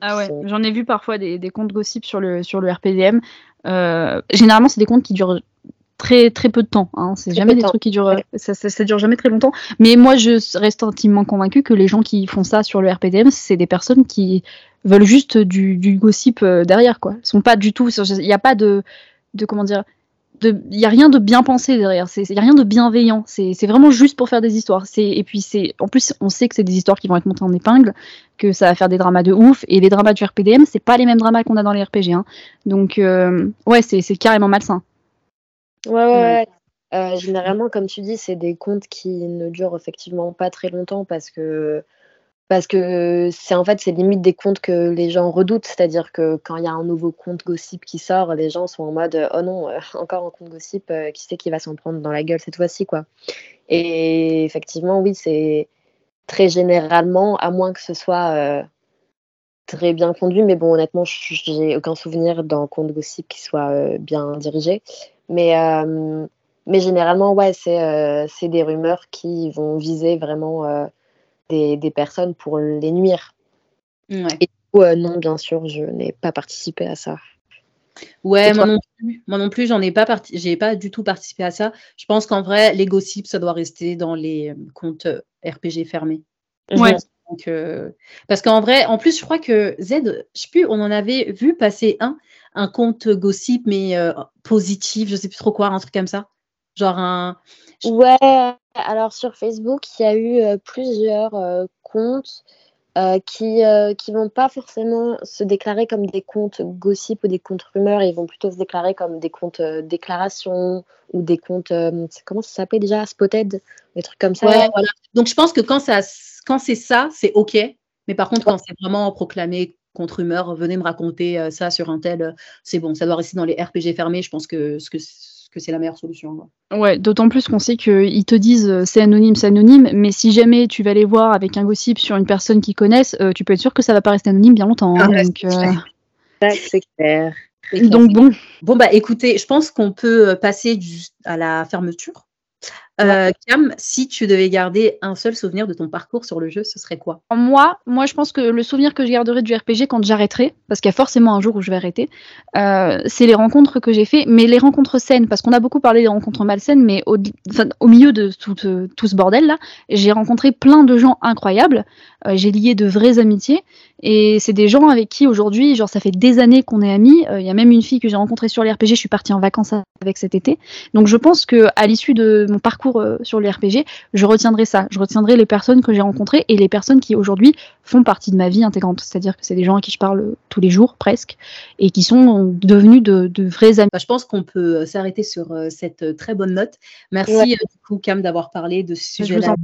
ah ouais, j'en ai vu parfois des, des, comptes gossip sur le, sur le RPDM. généralement, c'est des comptes qui durent très très peu de temps. Hein. C'est jamais des trucs qui durent, ça, ça, dure jamais très longtemps. Mais moi, je reste intimement convaincue que les gens qui font ça sur le RPDM, c'est des personnes qui veulent juste du, du gossip derrière, quoi. Ils sont pas du tout, il n'y a pas de, de comment dire, il n'y a rien de bien pensé derrière, il n'y a rien de bienveillant, c'est vraiment juste pour faire des histoires. Et puis c'est en plus on sait que c'est des histoires qui vont être montées en épingle, que ça va faire des dramas de ouf, et les dramas du RPDM, c'est pas les mêmes dramas qu'on a dans les RPG. Hein. Donc euh, ouais, c'est carrément malsain. Ouais, ouais, ouais. Euh, généralement, comme tu dis, c'est des contes qui ne durent effectivement pas très longtemps parce que parce que c'est en fait c'est limite des comptes que les gens redoutent, c'est-à-dire que quand il y a un nouveau compte gossip qui sort, les gens sont en mode oh non euh, encore un compte gossip, euh, qui sait qui va s'en prendre dans la gueule cette fois-ci quoi. Et effectivement oui c'est très généralement à moins que ce soit euh, très bien conduit, mais bon honnêtement j'ai aucun souvenir d'un compte gossip qui soit bien dirigé, mais mais généralement ouais c'est des rumeurs qui vont viser vraiment des, personnes pour les nuire. Et du coup, euh, non, bien sûr, je n'ai pas participé à ça. Ouais, moi non, plus, moi non plus, j'en ai pas parti, j'ai pas du tout participé à ça. Je pense qu'en vrai, les gossips, ça doit rester dans les euh, comptes euh, RPG fermés. Ouais. Donc, parce qu'en vrai, en plus, je crois que Z, je sais plus, on en avait vu passer un, un compte gossip, mais positif, je sais plus trop quoi, un truc comme ça. Genre un. Ouais, alors sur Facebook, il y a eu euh, plusieurs euh, comptes euh, qui qui vont pas forcément se déclarer comme des comptes gossip ou des comptes rumeurs, ils vont plutôt se déclarer comme des comptes déclarations ou des comptes comment ça s'appelle déjà? Spotted, des trucs comme ça. Ouais, voilà. Donc je pense que quand ça quand c'est ça, c'est OK, mais par contre quand c'est vraiment proclamé contre rumeur, venez me raconter ça sur un tel, c'est bon, ça doit rester dans les RPG fermés, je pense que ce que que c'est la meilleure solution. Ouais, d'autant plus qu'on sait qu'ils te disent euh, c'est anonyme, c'est anonyme, mais si jamais tu vas les voir avec un gossip sur une personne qu'ils connaissent, euh, tu peux être sûr que ça va pas rester anonyme bien longtemps. Hein, ah, donc, euh, c'est clair. Donc bon. Bon bah écoutez, je pense qu'on peut passer à la fermeture. Euh, Cam, si tu devais garder un seul souvenir de ton parcours sur le jeu, ce serait quoi? Moi, moi, je pense que le souvenir que je garderai du RPG quand j'arrêterai, parce qu'il y a forcément un jour où je vais arrêter, euh, c'est les rencontres que j'ai fait, mais les rencontres saines, parce qu'on a beaucoup parlé des rencontres malsaines, mais au, au milieu de tout, tout ce bordel là, j'ai rencontré plein de gens incroyables, euh, j'ai lié de vraies amitiés, et c'est des gens avec qui aujourd'hui, genre ça fait des années qu'on est amis. Il y a même une fille que j'ai rencontrée sur les RPG, je suis partie en vacances avec cet été. Donc je pense que à l'issue de mon parcours euh, sur le RPG, je retiendrai ça. Je retiendrai les personnes que j'ai rencontrées et les personnes qui aujourd'hui font partie de ma vie intégrante. C'est-à-dire que c'est des gens à qui je parle tous les jours presque et qui sont devenus de, vrais amis. Bah, je pense qu'on peut euh, s'arrêter sur euh, cette très bonne note. Merci du coup Cam d'avoir parlé de ce sujet-là.